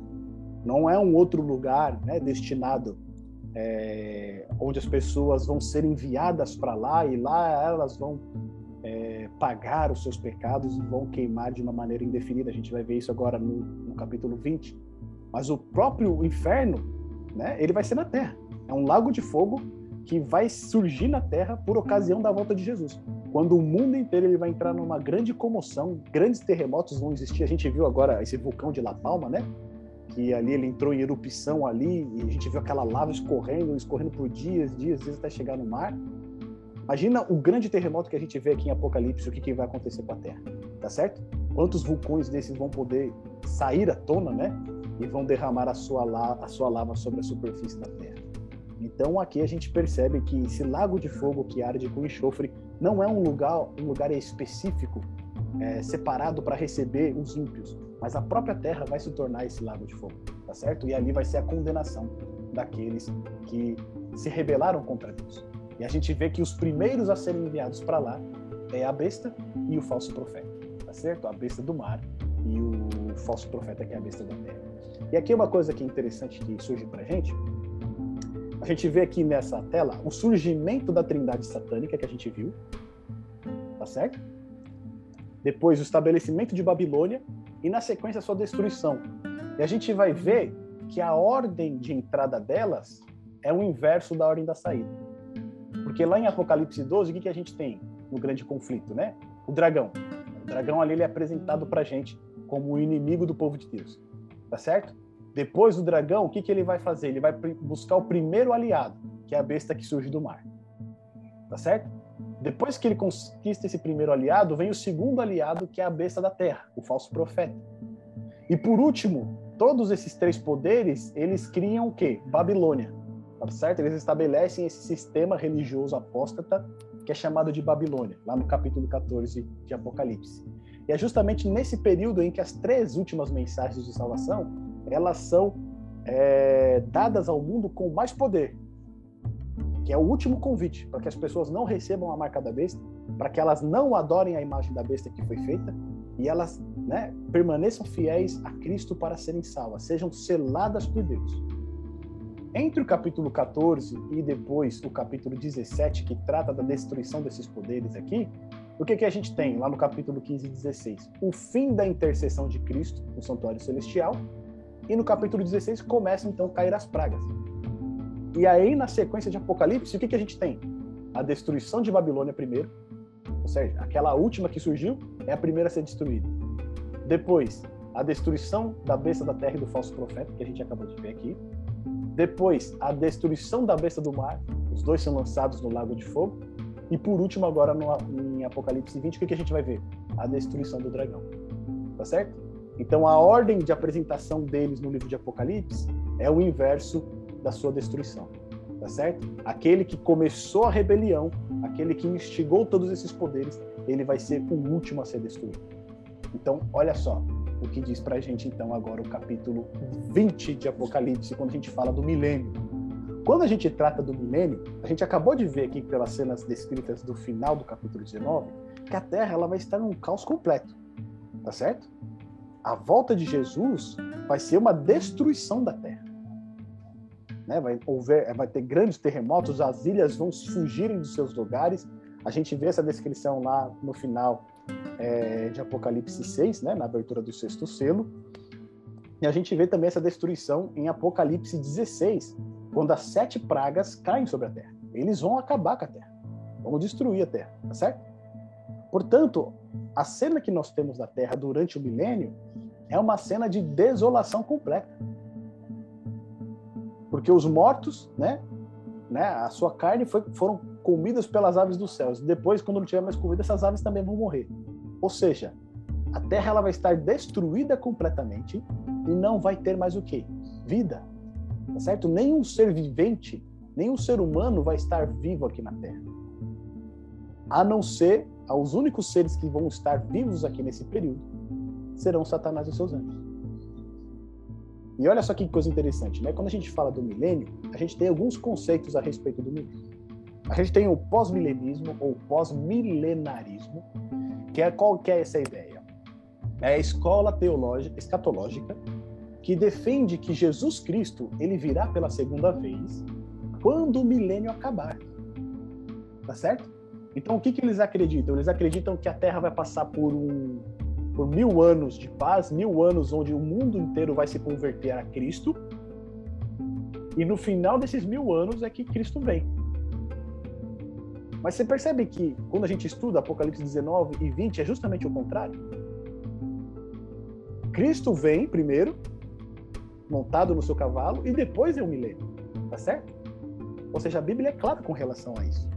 A: Não é um outro lugar né, destinado é, onde as pessoas vão ser enviadas para lá e lá elas vão é, pagar os seus pecados e vão queimar de uma maneira indefinida. A gente vai ver isso agora no, no capítulo 20. Mas o próprio inferno, né, ele vai ser na terra. É um lago de fogo que vai surgir na terra por ocasião da volta de Jesus. Quando o mundo inteiro ele vai entrar numa grande comoção, grandes terremotos vão existir. A gente viu agora esse vulcão de La Palma, né? Que ali ele entrou em erupção ali e a gente viu aquela lava escorrendo, escorrendo por dias, dias, dias até chegar no mar. Imagina o grande terremoto que a gente vê aqui em Apocalipse, o que, que vai acontecer com a Terra, tá certo? Quantos vulcões desses vão poder sair à tona, né? E vão derramar a sua, lava, a sua lava sobre a superfície da Terra. Então aqui a gente percebe que esse lago de fogo que arde com enxofre não é um lugar, um lugar específico é, separado para receber os ímpios, mas a própria terra vai se tornar esse lago de fogo, tá certo? E ali vai ser a condenação daqueles que se rebelaram contra Deus. E a gente vê que os primeiros a serem enviados para lá é a besta e o falso profeta, tá certo? A besta do mar e o falso profeta que é a besta da terra. E aqui uma coisa que é interessante que surge para gente, a gente vê aqui nessa tela o surgimento da trindade satânica que a gente viu, tá certo? Depois o estabelecimento de Babilônia e na sequência sua destruição. E a gente vai ver que a ordem de entrada delas é o inverso da ordem da saída. Porque lá em Apocalipse 12, o que, que a gente tem no grande conflito, né? O dragão. O dragão ali ele é apresentado pra gente como o inimigo do povo de Deus. Tá certo? Depois do dragão, o que, que ele vai fazer? Ele vai buscar o primeiro aliado, que é a besta que surge do mar. Tá certo? Depois que ele conquista esse primeiro aliado, vem o segundo aliado, que é a besta da terra, o falso profeta. E por último, todos esses três poderes, eles criam o quê? Babilônia. Tá certo? Eles estabelecem esse sistema religioso apóstata que é chamado de Babilônia, lá no capítulo 14 de Apocalipse. E é justamente nesse período em que as três últimas mensagens de salvação, elas são é, dadas ao mundo com mais poder, que é o último convite para que as pessoas não recebam a marca da besta, para que elas não adorem a imagem da besta que foi feita e elas né, permaneçam fiéis a Cristo para serem salvas, sejam seladas por Deus. Entre o capítulo 14 e depois o capítulo 17, que trata da destruição desses poderes aqui, o que, que a gente tem lá no capítulo 15 e 16? O fim da intercessão de Cristo no santuário celestial, e no capítulo 16 começam então a cair as pragas. E aí, na sequência de Apocalipse, o que, que a gente tem? A destruição de Babilônia primeiro, ou seja, aquela última que surgiu é a primeira a ser destruída. Depois, a destruição da besta da terra e do falso profeta, que a gente acabou de ver aqui. Depois, a destruição da besta do mar, os dois são lançados no lago de fogo. E por último, agora no, em Apocalipse 20, o que, que a gente vai ver? A destruição do dragão. Tá certo? Então, a ordem de apresentação deles no livro de Apocalipse é o inverso da sua destruição. Tá certo? Aquele que começou a rebelião, aquele que instigou todos esses poderes, ele vai ser o último a ser destruído. Então, olha só o que diz pra gente então agora o capítulo 20 de Apocalipse, quando a gente fala do milênio. Quando a gente trata do milênio, a gente acabou de ver aqui pelas cenas descritas do final do capítulo 19, que a Terra ela vai estar num caos completo. Tá certo? A volta de Jesus vai ser uma destruição da Terra né? vai, houver, vai ter grandes terremotos, as ilhas vão fugirem dos seus lugares. A gente vê essa descrição lá no final é, de Apocalipse 6, né? na abertura do sexto selo. E a gente vê também essa destruição em Apocalipse 16, quando as sete pragas caem sobre a terra. Eles vão acabar com a terra, vão destruir a terra, tá certo? Portanto, a cena que nós temos da terra durante o milênio é uma cena de desolação completa porque os mortos, né, né, a sua carne foi, foram comidas pelas aves dos céus. Depois, quando não tiver mais comida, essas aves também vão morrer. Ou seja, a Terra ela vai estar destruída completamente e não vai ter mais o quê? Vida. Tá certo? Nenhum ser vivente, nenhum ser humano vai estar vivo aqui na Terra. A não ser, os únicos seres que vão estar vivos aqui nesse período serão Satanás e seus anjos. E olha só que coisa interessante, né? Quando a gente fala do milênio, a gente tem alguns conceitos a respeito do milênio. A gente tem o pós-milenismo ou pós-milenarismo, que é qual que é essa ideia? É a escola teológica, escatológica que defende que Jesus Cristo ele virá pela segunda vez quando o milênio acabar. Tá certo? Então o que, que eles acreditam? Eles acreditam que a Terra vai passar por um por mil anos de paz, mil anos onde o mundo inteiro vai se converter a Cristo. E no final desses mil anos é que Cristo vem. Mas você percebe que quando a gente estuda Apocalipse 19 e 20 é justamente o contrário? Cristo vem primeiro, montado no seu cavalo, e depois é o milênio. Tá certo? Ou seja, a Bíblia é clara com relação a isso.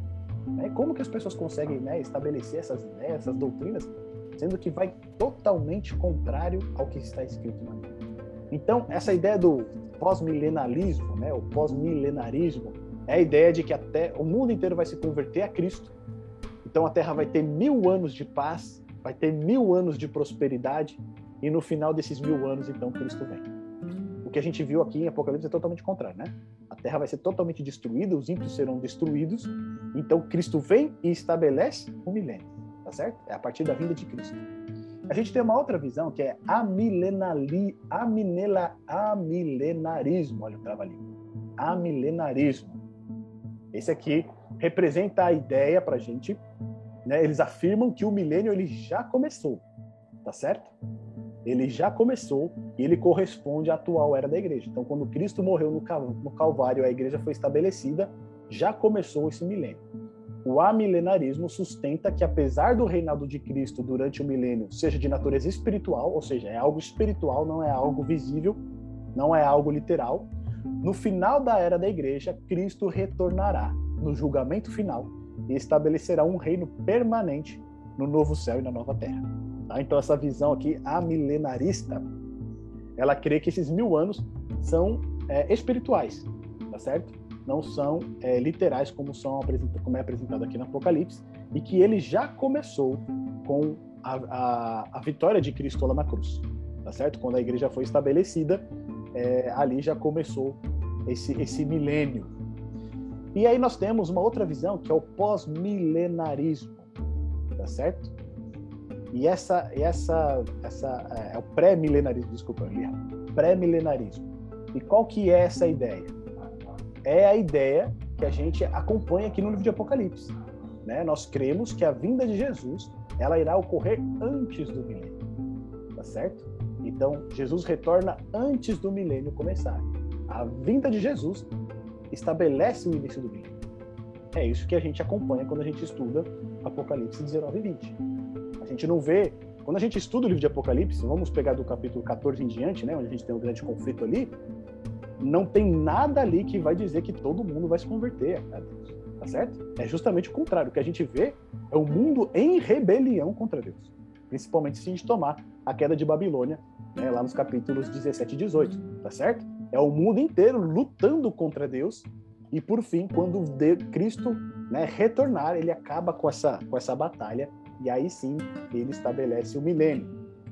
A: Né? Como que as pessoas conseguem né, estabelecer essas ideias, essas doutrinas, sendo que vai totalmente contrário ao que está escrito na Bíblia? Então, essa ideia do pós-milenalismo, né, o pós-milenarismo, é a ideia de que até o mundo inteiro vai se converter a Cristo. Então a Terra vai ter mil anos de paz, vai ter mil anos de prosperidade, e no final desses mil anos, então, Cristo vem. O que a gente viu aqui em Apocalipse é totalmente contrário, né? A Terra vai ser totalmente destruída, os ímpios serão destruídos, então Cristo vem e estabelece o milênio, tá certo? É a partir da vinda de Cristo. A gente tem uma outra visão que é amilenali, aminela, amilenarismo, olha o trava-língua. Amilenarismo. Esse aqui representa a ideia para a gente. Né? Eles afirmam que o milênio ele já começou, tá certo? Ele já começou e ele corresponde à atual era da igreja. Então, quando Cristo morreu no Calvário, a igreja foi estabelecida, já começou esse milênio. O amilenarismo sustenta que, apesar do reinado de Cristo durante o milênio seja de natureza espiritual, ou seja, é algo espiritual, não é algo visível, não é algo literal, no final da era da igreja, Cristo retornará no julgamento final e estabelecerá um reino permanente no novo céu e na nova terra. Tá? Então, essa visão aqui, a milenarista, ela crê que esses mil anos são é, espirituais, tá certo? Não são é, literais como, são como é apresentado aqui no Apocalipse, e que ele já começou com a, a, a vitória de Cristo lá na cruz, tá certo? Quando a igreja foi estabelecida é, ali já começou esse, esse milênio. E aí nós temos uma outra visão que é o pós-milenarismo, tá certo? E essa, essa, essa é, é o pré-milenarismo, desculpa, pré-milenarismo. E qual que é essa ideia? É a ideia que a gente acompanha aqui no livro de Apocalipse. Né? Nós cremos que a vinda de Jesus ela irá ocorrer antes do milênio, tá certo? Então, Jesus retorna antes do milênio começar. A vinda de Jesus estabelece o início do milênio. É isso que a gente acompanha quando a gente estuda Apocalipse 19 e 20. A gente não vê. Quando a gente estuda o livro de Apocalipse, vamos pegar do capítulo 14 em diante, né, onde a gente tem um grande conflito ali, não tem nada ali que vai dizer que todo mundo vai se converter a Deus. Tá certo? É justamente o contrário. O que a gente vê é o mundo em rebelião contra Deus. Principalmente se a gente tomar a queda de Babilônia né, lá nos capítulos 17 e 18, tá certo? É o mundo inteiro lutando contra Deus e por fim, quando Cristo né, retornar, ele acaba com essa, com essa batalha e aí sim ele estabelece o milênio.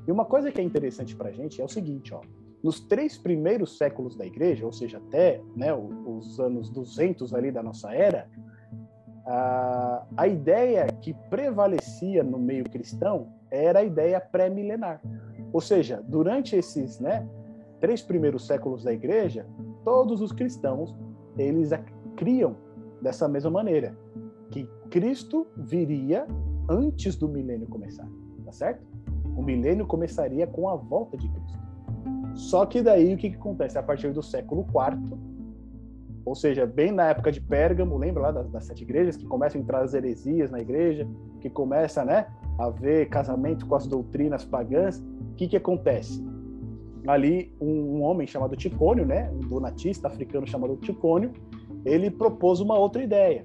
A: E uma coisa que é interessante para a gente é o seguinte, ó, nos três primeiros séculos da igreja, ou seja, até né, os anos 200 ali da nossa era, a, a ideia que prevalecia no meio cristão era a ideia pré-milenar. Ou seja, durante esses né, três primeiros séculos da igreja, todos os cristãos eles criam dessa mesma maneira, que Cristo viria antes do milênio começar, tá certo? O milênio começaria com a volta de Cristo. Só que daí o que, que acontece? A partir do século IV, ou seja, bem na época de Pérgamo, lembra lá das, das, sete igrejas que começam a entrar as heresias na igreja, que começa, né, a ver casamento com as doutrinas pagãs o que, que acontece? Ali, um, um, homem chamado Ticônio, né, um donatista africano chamado Ticônio, ele propôs uma outra ideia.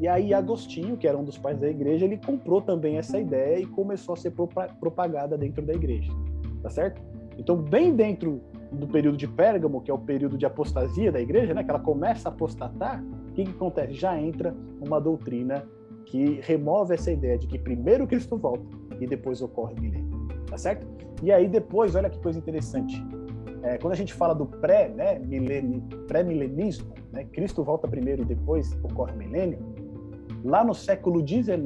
A: E aí Agostinho, que era um dos pais da igreja, ele comprou também essa ideia e começou a ser propagada dentro da igreja, tá certo? Então, bem dentro do período de Pérgamo, que é o período de apostasia da igreja, né, que ela começa a apostatar, o que, que acontece? Já entra uma doutrina que remove essa ideia de que primeiro Cristo volta e depois ocorre o milênio, tá certo? E aí depois, olha que coisa interessante, é, quando a gente fala do pré, né, pré-milenismo, né, Cristo volta primeiro e depois ocorre o milênio, lá no século XIX,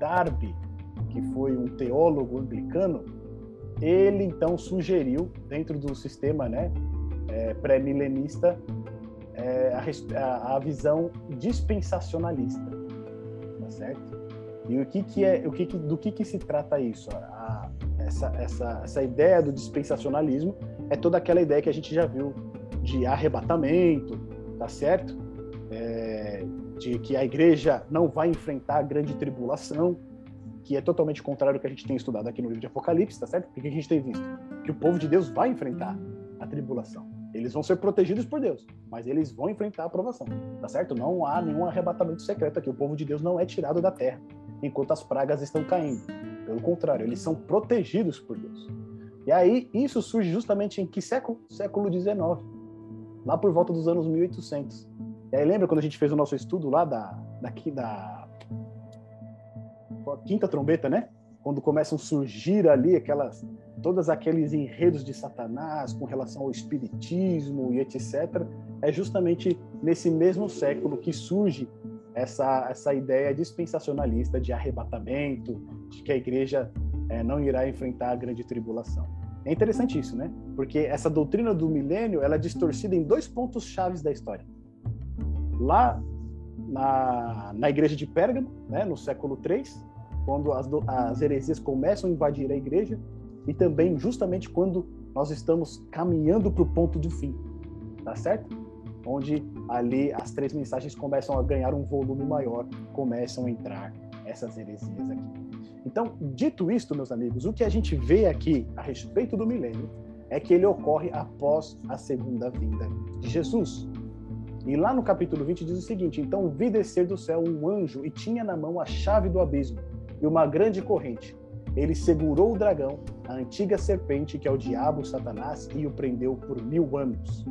A: Darby, que foi um teólogo anglicano, ele então sugeriu, dentro do sistema né, é, pré-milenista, é, a, a, visão dispensacionalista, tá certo? E o que que é, o que, que do que que se trata isso? A, essa, essa, essa ideia do dispensacionalismo é toda aquela ideia que a gente já viu de arrebatamento, tá certo? É, de que a igreja não vai enfrentar a grande tribulação, que é totalmente contrário ao que a gente tem estudado aqui no livro de Apocalipse, tá certo? Porque a gente tem visto que o povo de Deus vai enfrentar a tribulação. Eles vão ser protegidos por Deus, mas eles vão enfrentar a provação, tá certo? Não há nenhum arrebatamento secreto aqui. O povo de Deus não é tirado da terra enquanto as pragas estão caindo. Pelo contrário, eles são protegidos por Deus. E aí, isso surge justamente em que século? Século XIX, lá por volta dos anos 1800. E aí, lembra quando a gente fez o nosso estudo lá da, daqui da quinta trombeta, né? Quando começam a surgir ali aquelas todos aqueles enredos de Satanás com relação ao espiritismo e etc, é justamente nesse mesmo século que surge essa essa ideia dispensacionalista de arrebatamento, de que a igreja é, não irá enfrentar a grande tribulação. É interessante isso, né? Porque essa doutrina do milênio ela é distorcida em dois pontos chaves da história. Lá na, na igreja de Pérgamo, né, no século 3, quando as, as heresias começam a invadir a igreja e também justamente quando nós estamos caminhando para o ponto do fim, tá certo? Onde ali as três mensagens começam a ganhar um volume maior, começam a entrar essas heresias aqui. Então, dito isto, meus amigos, o que a gente vê aqui a respeito do milênio é que ele ocorre após a segunda vinda de Jesus. E lá no capítulo 20 diz o seguinte: Então vi descer do céu um anjo e tinha na mão a chave do abismo e uma grande corrente. Ele segurou o dragão, a antiga serpente, que é o diabo, Satanás, e o prendeu por mil anos.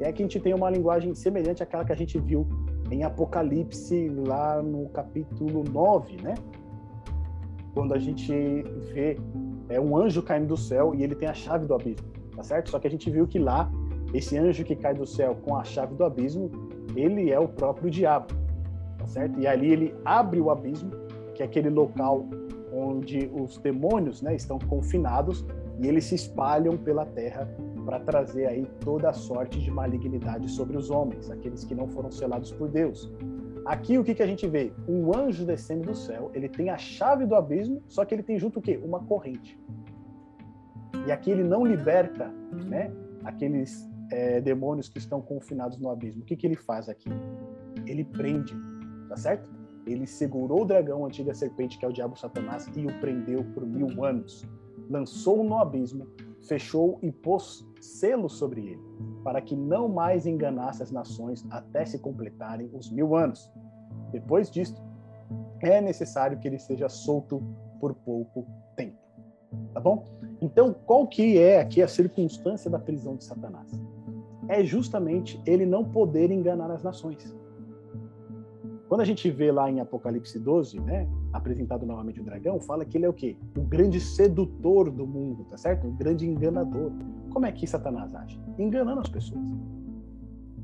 A: E aqui a gente tem uma linguagem semelhante àquela que a gente viu em Apocalipse, lá no capítulo 9, né? Quando a gente vê é, um anjo caindo do céu e ele tem a chave do abismo, tá certo? Só que a gente viu que lá, esse anjo que cai do céu com a chave do abismo, ele é o próprio diabo, tá certo? E ali ele abre o abismo que é aquele local onde os demônios né, estão confinados e eles se espalham pela terra para trazer aí toda a sorte de malignidade sobre os homens, aqueles que não foram selados por Deus. Aqui o que, que a gente vê? Um anjo descendo do céu, ele tem a chave do abismo, só que ele tem junto o quê? Uma corrente. E aqui ele não liberta né, aqueles é, demônios que estão confinados no abismo. O que, que ele faz aqui? Ele prende, tá certo? Ele segurou o dragão, a antiga serpente, que é o diabo Satanás, e o prendeu por mil anos. Lançou-o no abismo, fechou e pôs selo sobre ele, para que não mais enganasse as nações até se completarem os mil anos. Depois disto, é necessário que ele seja solto por pouco tempo. Tá bom? Então, qual que é aqui a circunstância da prisão de Satanás? É justamente ele não poder enganar as nações. Quando a gente vê lá em Apocalipse 12, né, apresentado novamente o dragão, fala que ele é o quê? O grande sedutor do mundo, tá certo? O grande enganador. Como é que Satanás age? Enganando as pessoas.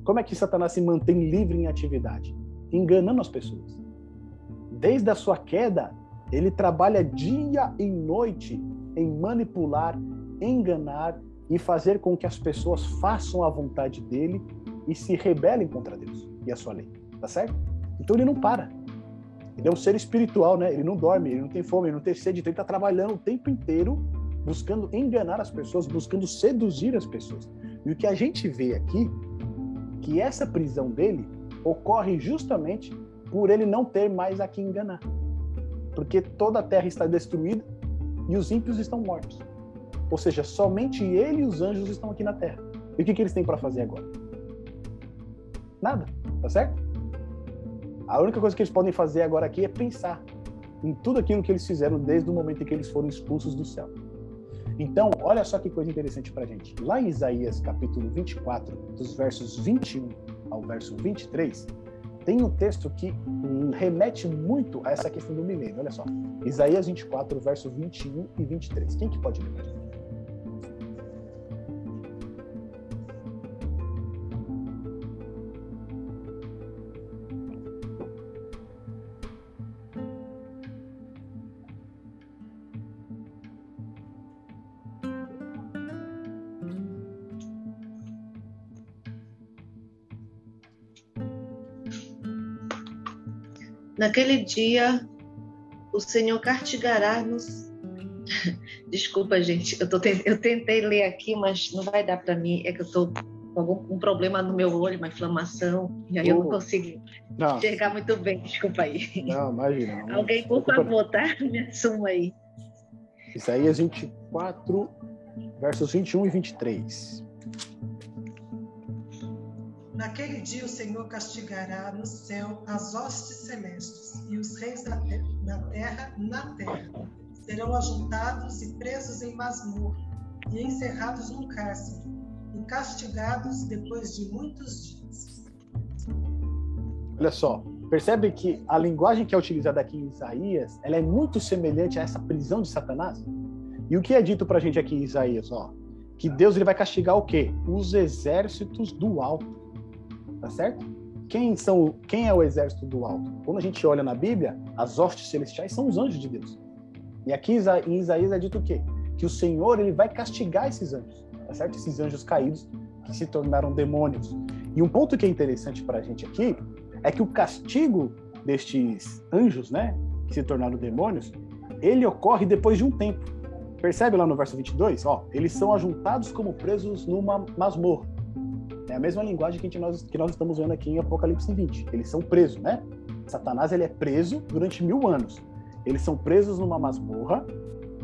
A: Como é que Satanás se mantém livre em atividade? Enganando as pessoas. Desde a sua queda, ele trabalha dia e noite em manipular, enganar e fazer com que as pessoas façam a vontade dele e se rebelem contra Deus e a sua lei. Tá certo? Então ele não para. Ele é um ser espiritual, né? Ele não dorme, ele não tem fome, ele não tem sede, então ele está trabalhando o tempo inteiro buscando enganar as pessoas, buscando seduzir as pessoas. E o que a gente vê aqui, que essa prisão dele ocorre justamente por ele não ter mais a quem enganar. Porque toda a terra está destruída e os ímpios estão mortos. Ou seja, somente ele e os anjos estão aqui na terra. E o que, que eles têm para fazer agora? Nada, tá certo? A única coisa que eles podem fazer agora aqui é pensar em tudo aquilo que eles fizeram desde o momento em que eles foram expulsos do céu. Então, olha só que coisa interessante para gente. Lá em Isaías capítulo 24, dos versos 21 ao verso 23, tem um texto que remete muito a essa questão do milênio. Olha só. Isaías 24, verso 21 e 23. Quem que pode ler?
C: Naquele dia, o Senhor castigará-nos. Desculpa, gente, eu, tô, eu tentei ler aqui, mas não vai dar para mim. É que eu estou com algum um problema no meu olho, uma inflamação, e aí eu não consigo não. enxergar muito bem. Desculpa aí.
A: Não, imagina.
C: Não. Alguém, por favor, tá? Me assuma aí.
A: Isaías 24, versos 21 e 23.
B: Naquele dia o Senhor castigará no céu as hostes celestes e os reis da, da terra na terra. Serão ajuntados e presos em masmorra e encerrados num cárcere e castigados depois de muitos dias.
A: Olha só, percebe que a linguagem que é utilizada aqui em Isaías, ela é muito semelhante a essa prisão de Satanás? E o que é dito para a gente aqui em Isaías, ó? Que Deus ele vai castigar o quê? Os exércitos do alto tá certo? Quem são, quem é o exército do alto? Quando a gente olha na Bíblia, as hostes celestiais são os anjos de Deus. E aqui em Isaías é dito o quê? Que o Senhor ele vai castigar esses anjos, tá certo? Esses anjos caídos que se tornaram demônios. E um ponto que é interessante para a gente aqui é que o castigo destes anjos, né, que se tornaram demônios, ele ocorre depois de um tempo. Percebe lá no verso 22? Ó, eles são ajuntados como presos numa masmorra. É a mesma linguagem que, gente, nós, que nós estamos vendo aqui em Apocalipse 20. Eles são presos, né? Satanás ele é preso durante mil anos. Eles são presos numa masmorra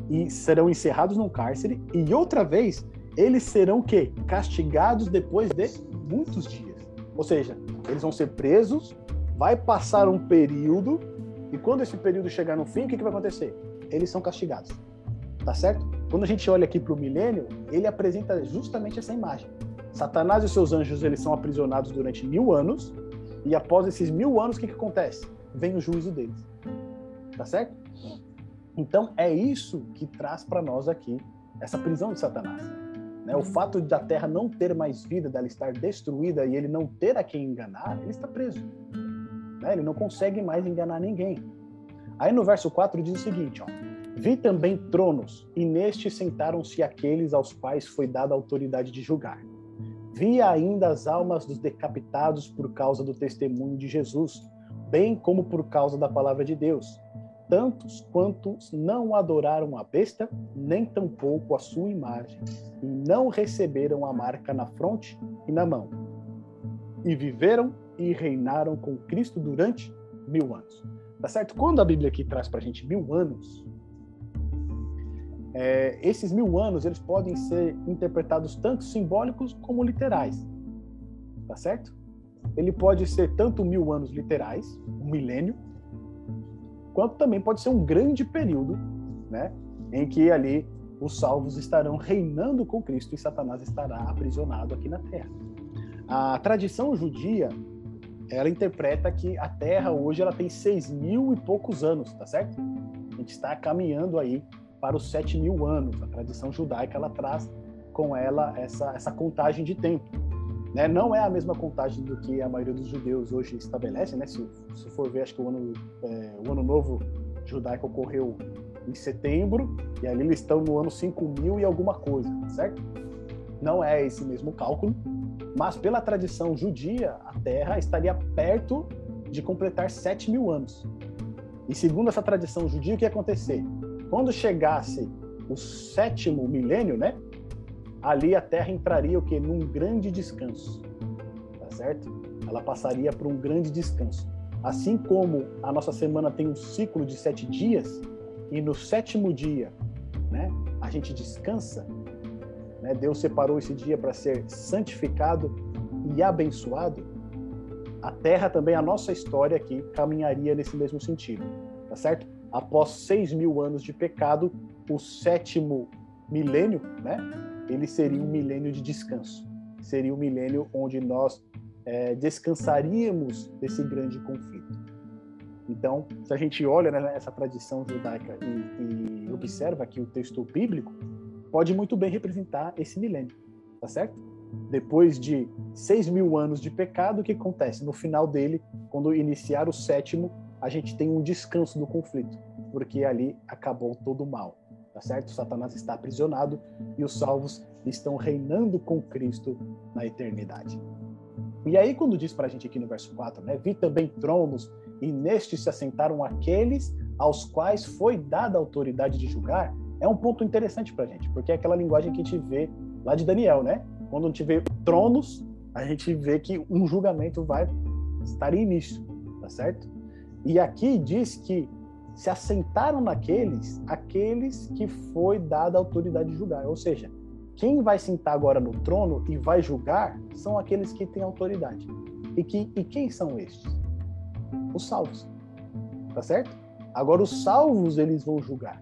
A: e serão encerrados num cárcere. E outra vez, eles serão que castigados depois de muitos dias. Ou seja, eles vão ser presos, vai passar um período e quando esse período chegar no fim, o que, que vai acontecer? Eles são castigados. Tá certo? Quando a gente olha aqui para o milênio, ele apresenta justamente essa imagem. Satanás e seus anjos eles são aprisionados durante mil anos e após esses mil anos o que, que acontece? Vem o juízo deles, tá certo? Então é isso que traz para nós aqui essa prisão de Satanás. Né? O fato da Terra não ter mais vida, dela estar destruída e ele não ter a quem enganar, ele está preso. Né? Ele não consegue mais enganar ninguém. Aí no verso 4 diz o seguinte, ó, Vi também tronos, e nestes sentaram-se aqueles aos quais foi dada a autoridade de julgar. Via ainda as almas dos decapitados por causa do testemunho de Jesus, bem como por causa da palavra de Deus. Tantos quantos não adoraram a besta, nem tampouco a sua imagem, e não receberam a marca na fronte e na mão. E viveram e reinaram com Cristo durante mil anos. Tá certo? Quando a Bíblia aqui traz para a gente mil anos, é, esses mil anos eles podem ser interpretados tanto simbólicos como literais, tá certo? Ele pode ser tanto mil anos literais, um milênio, quanto também pode ser um grande período, né, em que ali os salvos estarão reinando com Cristo e Satanás estará aprisionado aqui na Terra. A tradição judia ela interpreta que a Terra hoje ela tem seis mil e poucos anos, tá certo? A gente está caminhando aí para os sete mil anos. A tradição judaica ela traz com ela essa, essa contagem de tempo. Né? Não é a mesma contagem do que a maioria dos judeus hoje estabelece. Né? Se, se for ver, acho que o ano, é, o ano novo judaico ocorreu em setembro, e ali eles estão no ano 5000 e alguma coisa, certo? Não é esse mesmo cálculo, mas pela tradição judia, a Terra estaria perto de completar 7 mil anos. E segundo essa tradição judia, o que ia acontecer? Quando chegasse o sétimo milênio, né? Ali a Terra entraria o que num grande descanso, tá certo? Ela passaria por um grande descanso. Assim como a nossa semana tem um ciclo de sete dias e no sétimo dia, né? A gente descansa. Né? Deus separou esse dia para ser santificado e abençoado. a Terra também, a nossa história aqui, caminharia nesse mesmo sentido, tá certo? Após seis mil anos de pecado, o sétimo milênio, né? Ele seria um milênio de descanso. Seria um milênio onde nós é, descansaríamos desse grande conflito. Então, se a gente olha né, essa tradição judaica e, e observa aqui o texto bíblico, pode muito bem representar esse milênio, tá certo? Depois de seis mil anos de pecado, o que acontece? No final dele, quando iniciar o sétimo, a gente tem um descanso do conflito, porque ali acabou todo o mal, tá certo? Satanás está aprisionado e os salvos estão reinando com Cristo na eternidade. E aí, quando diz para a gente aqui no verso 4, né? Vi também tronos, e nestes se assentaram aqueles aos quais foi dada a autoridade de julgar, é um ponto interessante para a gente, porque é aquela linguagem que a gente vê lá de Daniel, né? Quando a gente vê tronos, a gente vê que um julgamento vai estar em início, tá certo? E aqui diz que se assentaram naqueles, aqueles que foi dada a autoridade de julgar. Ou seja, quem vai sentar agora no trono e vai julgar são aqueles que têm autoridade. E, que, e quem são estes? Os salvos. Tá certo? Agora, os salvos, eles vão julgar.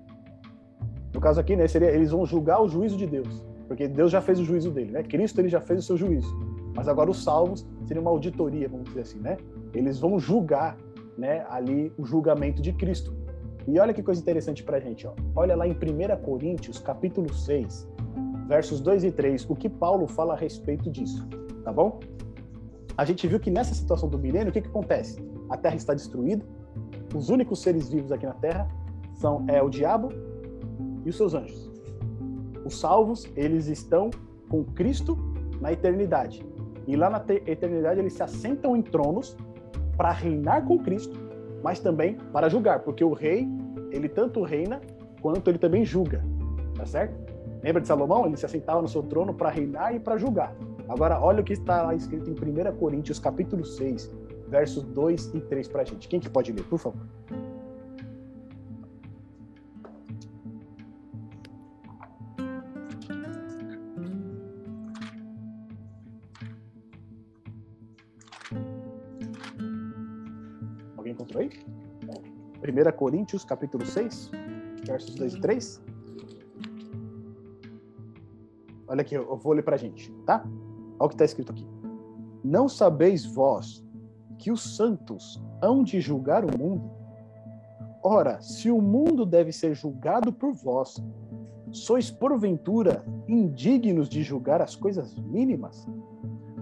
A: No caso aqui, né, seria, eles vão julgar o juízo de Deus. Porque Deus já fez o juízo dele, né? Cristo, ele já fez o seu juízo. Mas agora os salvos seria uma auditoria, vamos dizer assim, né? Eles vão julgar, né, ali o julgamento de Cristo. E olha que coisa interessante pra gente, ó. Olha lá em 1 Coríntios, capítulo 6, versos 2 e 3, o que Paulo fala a respeito disso, tá bom? A gente viu que nessa situação do milênio, o que, que acontece? A Terra está destruída, os únicos seres vivos aqui na Terra são é o diabo e os seus anjos. Os salvos, eles estão com Cristo na eternidade. E lá na eternidade eles se assentam em tronos para reinar com Cristo, mas também para julgar, porque o rei, ele tanto reina quanto ele também julga, tá certo? Lembra de Salomão? Ele se assentava no seu trono para reinar e para julgar. Agora, olha o que está lá escrito em 1 Coríntios, capítulo 6, versos 2 e 3 para a gente. Quem que pode ler, por favor? Encontrou aí? 1 Coríntios, capítulo 6, versos 2 e 3. Olha aqui, eu vou ler para a gente, tá? Olha o que está escrito aqui. Não sabeis vós que os santos hão de julgar o mundo? Ora, se o mundo deve ser julgado por vós, sois porventura indignos de julgar as coisas mínimas?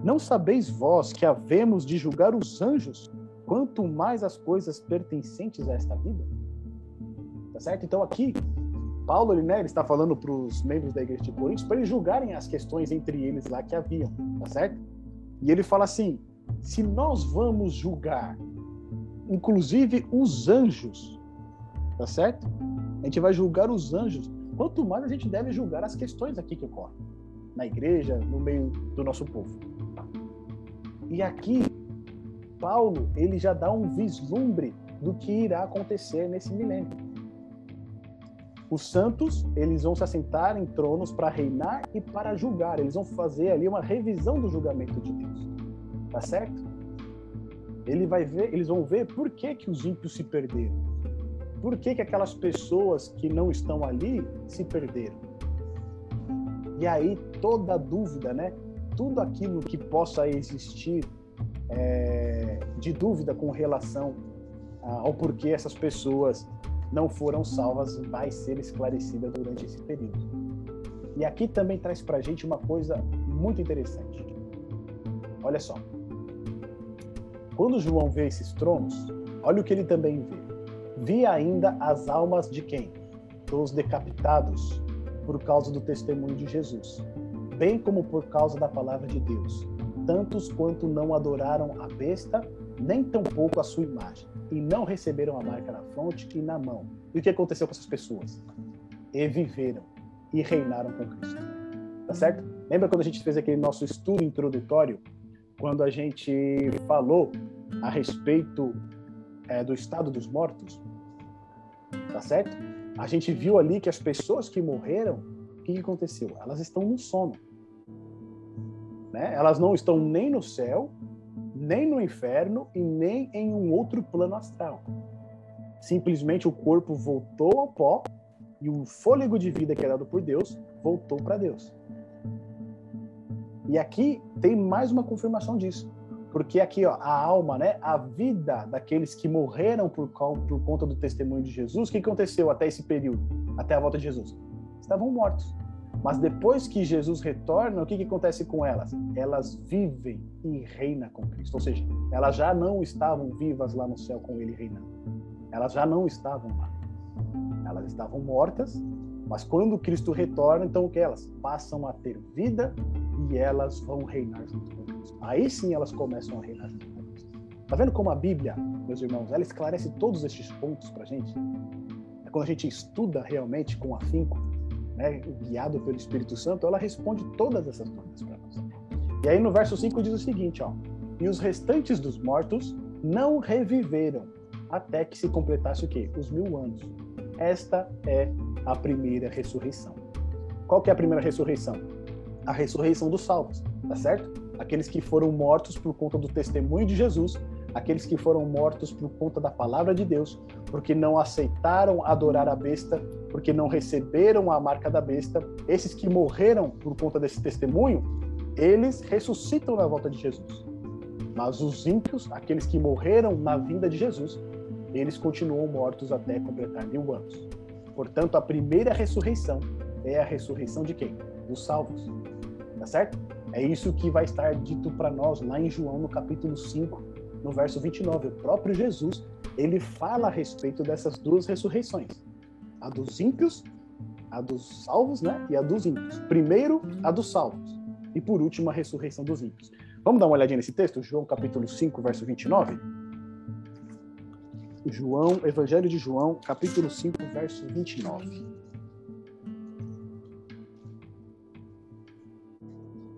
A: Não sabeis vós que havemos de julgar os anjos, quanto mais as coisas pertencentes a esta vida? Tá certo? Então aqui Paulo ele, né, ele está falando para os membros da igreja de Coríntios para eles julgarem as questões entre eles lá que haviam, tá certo? E ele fala assim: se nós vamos julgar, inclusive os anjos, tá certo? A gente vai julgar os anjos. Quanto mais a gente deve julgar as questões aqui que ocorrem na igreja, no meio do nosso povo. E aqui Paulo ele já dá um vislumbre do que irá acontecer nesse milênio. Os santos, eles vão se assentar em tronos para reinar e para julgar. Eles vão fazer ali uma revisão do julgamento de Deus. Tá certo? Ele vai ver, eles vão ver por que, que os ímpios se perderam. Por que, que aquelas pessoas que não estão ali se perderam. E aí toda dúvida, né? Tudo aquilo que possa existir é, de dúvida com relação ao porquê essas pessoas não foram salvas vai ser esclarecida durante esse período. E aqui também traz para a gente uma coisa muito interessante. Olha só. Quando João vê esses tronos, olha o que ele também vê. Vi ainda as almas de quem? Dos decapitados por causa do testemunho de Jesus, bem como por causa da palavra de Deus, tantos quanto não adoraram a besta, nem tampouco a sua imagem e não receberam a marca na fronte e na mão. E o que aconteceu com essas pessoas? E viveram e reinaram com Cristo. Tá certo? Lembra quando a gente fez aquele nosso estudo introdutório, quando a gente falou a respeito é, do estado dos mortos? Tá certo? A gente viu ali que as pessoas que morreram, o que, aconteceu? Elas estão no sono. Né? Elas não estão nem no céu nem no inferno e nem em um outro plano astral. Simplesmente o corpo voltou ao pó e o fôlego de vida que é dado por Deus voltou para Deus. E aqui tem mais uma confirmação disso. Porque aqui, ó, a alma, né, a vida daqueles que morreram por, por conta do testemunho de Jesus, o que aconteceu até esse período, até a volta de Jesus? Estavam mortos. Mas depois que Jesus retorna, o que, que acontece com elas? Elas vivem e reinam com Cristo. Ou seja, elas já não estavam vivas lá no céu com Ele reinando. Elas já não estavam lá. Elas estavam mortas, mas quando Cristo retorna, então o que elas passam a ter vida e elas vão reinar junto com Cristo. Aí sim elas começam a reinar junto com Cristo. Tá vendo como a Bíblia, meus irmãos, ela esclarece todos estes pontos para gente? É quando a gente estuda realmente com afinco, né, guiado pelo Espírito Santo, ela responde todas essas dúvidas para nós. E aí no verso 5 diz o seguinte, ó: "E os restantes dos mortos não reviveram até que se completasse o quê? Os mil anos. Esta é a primeira ressurreição. Qual que é a primeira ressurreição? A ressurreição dos salvos, tá certo? Aqueles que foram mortos por conta do testemunho de Jesus, aqueles que foram mortos por conta da palavra de Deus, porque não aceitaram adorar a besta, porque não receberam a marca da besta, esses que morreram por conta desse testemunho, eles ressuscitam na volta de Jesus. Mas os ímpios, aqueles que morreram na vinda de Jesus, eles continuam mortos até completar mil anos. Portanto, a primeira ressurreição é a ressurreição de quem? Dos salvos. Tá certo? É isso que vai estar dito para nós lá em João, no capítulo 5, no verso 29. O próprio Jesus, ele fala a respeito dessas duas ressurreições. A dos ímpios, a dos salvos, né? E a dos ímpios. Primeiro, a dos salvos. E por último, a ressurreição dos ímpios. Vamos dar uma olhadinha nesse texto? João capítulo 5, verso 29? João, Evangelho de João, capítulo 5, verso 29.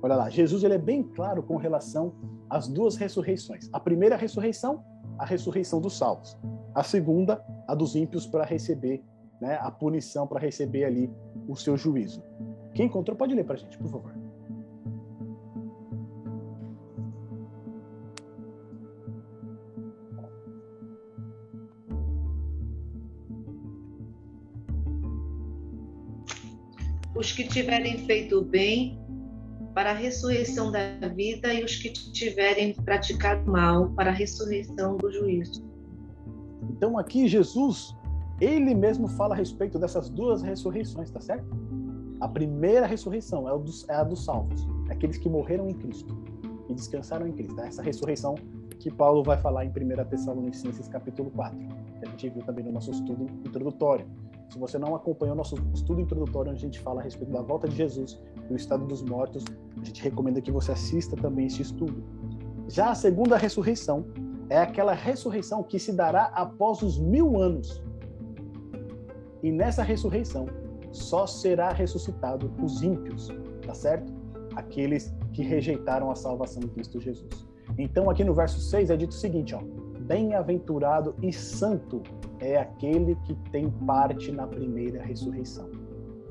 A: Olha lá, Jesus ele é bem claro com relação às duas ressurreições. A primeira ressurreição, a ressurreição dos salvos. A segunda, a dos ímpios para receber né, a punição, para receber ali o seu juízo. Quem encontrou pode ler para a gente, por favor.
C: os que tiverem feito o bem para a ressurreição da vida e os que tiverem praticado mal para a ressurreição do juízo.
A: Então aqui Jesus, ele mesmo fala a respeito dessas duas ressurreições, tá certo? A primeira ressurreição é, é a dos salvos, aqueles que morreram em Cristo e descansaram em Cristo. Essa ressurreição que Paulo vai falar em 1 Tessalonicenses capítulo 4, que a gente viu também no nosso estudo introdutório. Se você não acompanhou nosso estudo introdutório, onde a gente fala a respeito da volta de Jesus e o estado dos mortos, a gente recomenda que você assista também esse estudo. Já a segunda ressurreição é aquela ressurreição que se dará após os mil anos. E nessa ressurreição só será ressuscitado os ímpios, tá certo? Aqueles que rejeitaram a salvação em Cristo Jesus. Então, aqui no verso 6 é dito o seguinte, ó: Bem-aventurado e santo é aquele que tem parte na primeira ressurreição.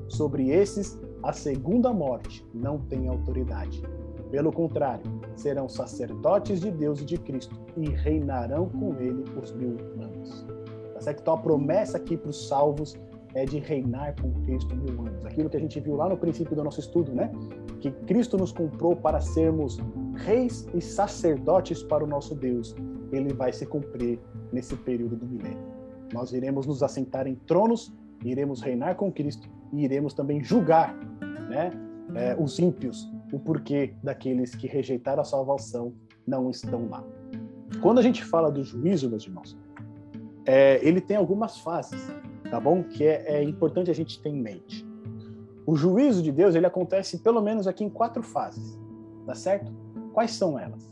A: Sobre esses, a segunda morte não tem autoridade. Pelo contrário, serão sacerdotes de Deus e de Cristo e reinarão com ele os mil anos. Tá certo? Então a promessa aqui para os salvos é de reinar com Cristo mil anos. Aquilo que a gente viu lá no princípio do nosso estudo, né? Que Cristo nos comprou para sermos reis e sacerdotes para o nosso Deus. Ele vai se cumprir nesse período do milênio. Nós iremos nos assentar em tronos, iremos reinar com Cristo e iremos também julgar né, é, os ímpios, o porquê daqueles que rejeitaram a salvação não estão lá. Quando a gente fala do juízo, meus irmãos, é, ele tem algumas fases, tá bom? Que é, é importante a gente ter em mente. O juízo de Deus ele acontece pelo menos aqui em quatro fases, tá certo? Quais são elas?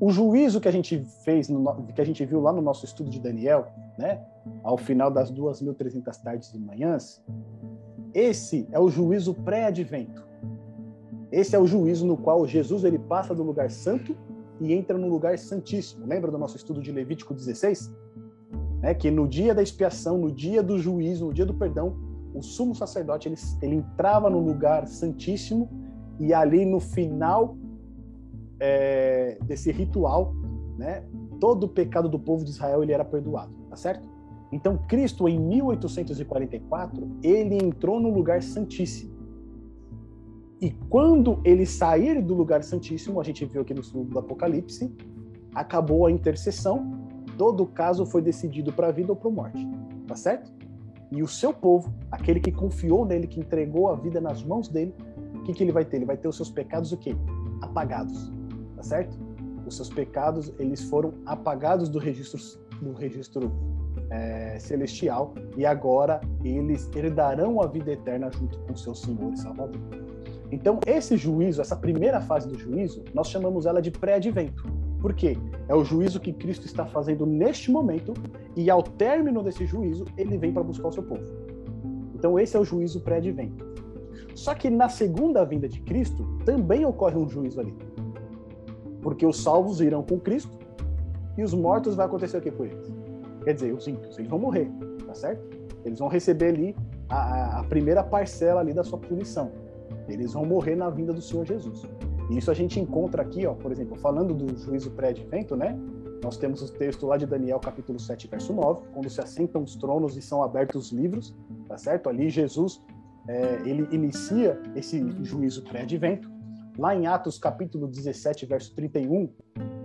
A: O juízo que a gente fez, no, que a gente viu lá no nosso estudo de Daniel, né, ao final das 2.300 tardes e manhãs, esse é o juízo pré-advento. Esse é o juízo no qual Jesus ele passa do lugar santo e entra no lugar santíssimo. Lembra do nosso estudo de Levítico 16? É que no dia da expiação, no dia do juízo, no dia do perdão, o sumo sacerdote ele, ele entrava no lugar santíssimo e ali no final é, desse ritual, né, todo o pecado do povo de Israel ele era perdoado, tá certo? Então Cristo em 1844 ele entrou no lugar santíssimo. E quando ele sair do lugar santíssimo, a gente viu aqui no estudo do Apocalipse, acabou a intercessão, todo o caso foi decidido para a vida ou para a morte, tá certo? E o seu povo, aquele que confiou nele, que entregou a vida nas mãos dele, o que, que ele vai ter? Ele vai ter os seus pecados o quê? Apagados, certo? Os seus pecados, eles foram apagados do registro, do registro é, celestial e agora eles herdarão a vida eterna junto com seu Senhor e Salvador. Então, esse juízo, essa primeira fase do juízo, nós chamamos ela de pré-advento. Por quê? É o juízo que Cristo está fazendo neste momento e ao término desse juízo, ele vem para buscar o seu povo. Então, esse é o juízo pré-advento. Só que na segunda vinda de Cristo, também ocorre um juízo ali. Porque os salvos irão com Cristo e os mortos vai acontecer o que com eles? Quer dizer, os ímpios, eles vão morrer, tá certo? Eles vão receber ali a, a primeira parcela ali da sua punição. Eles vão morrer na vinda do Senhor Jesus. E isso a gente encontra aqui, ó, por exemplo, falando do juízo pré-advento, né? Nós temos o texto lá de Daniel, capítulo 7, verso 9, quando se assentam os tronos e são abertos os livros, tá certo? Ali Jesus, é, ele inicia esse juízo pré-advento. Lá em Atos, capítulo 17, verso 31,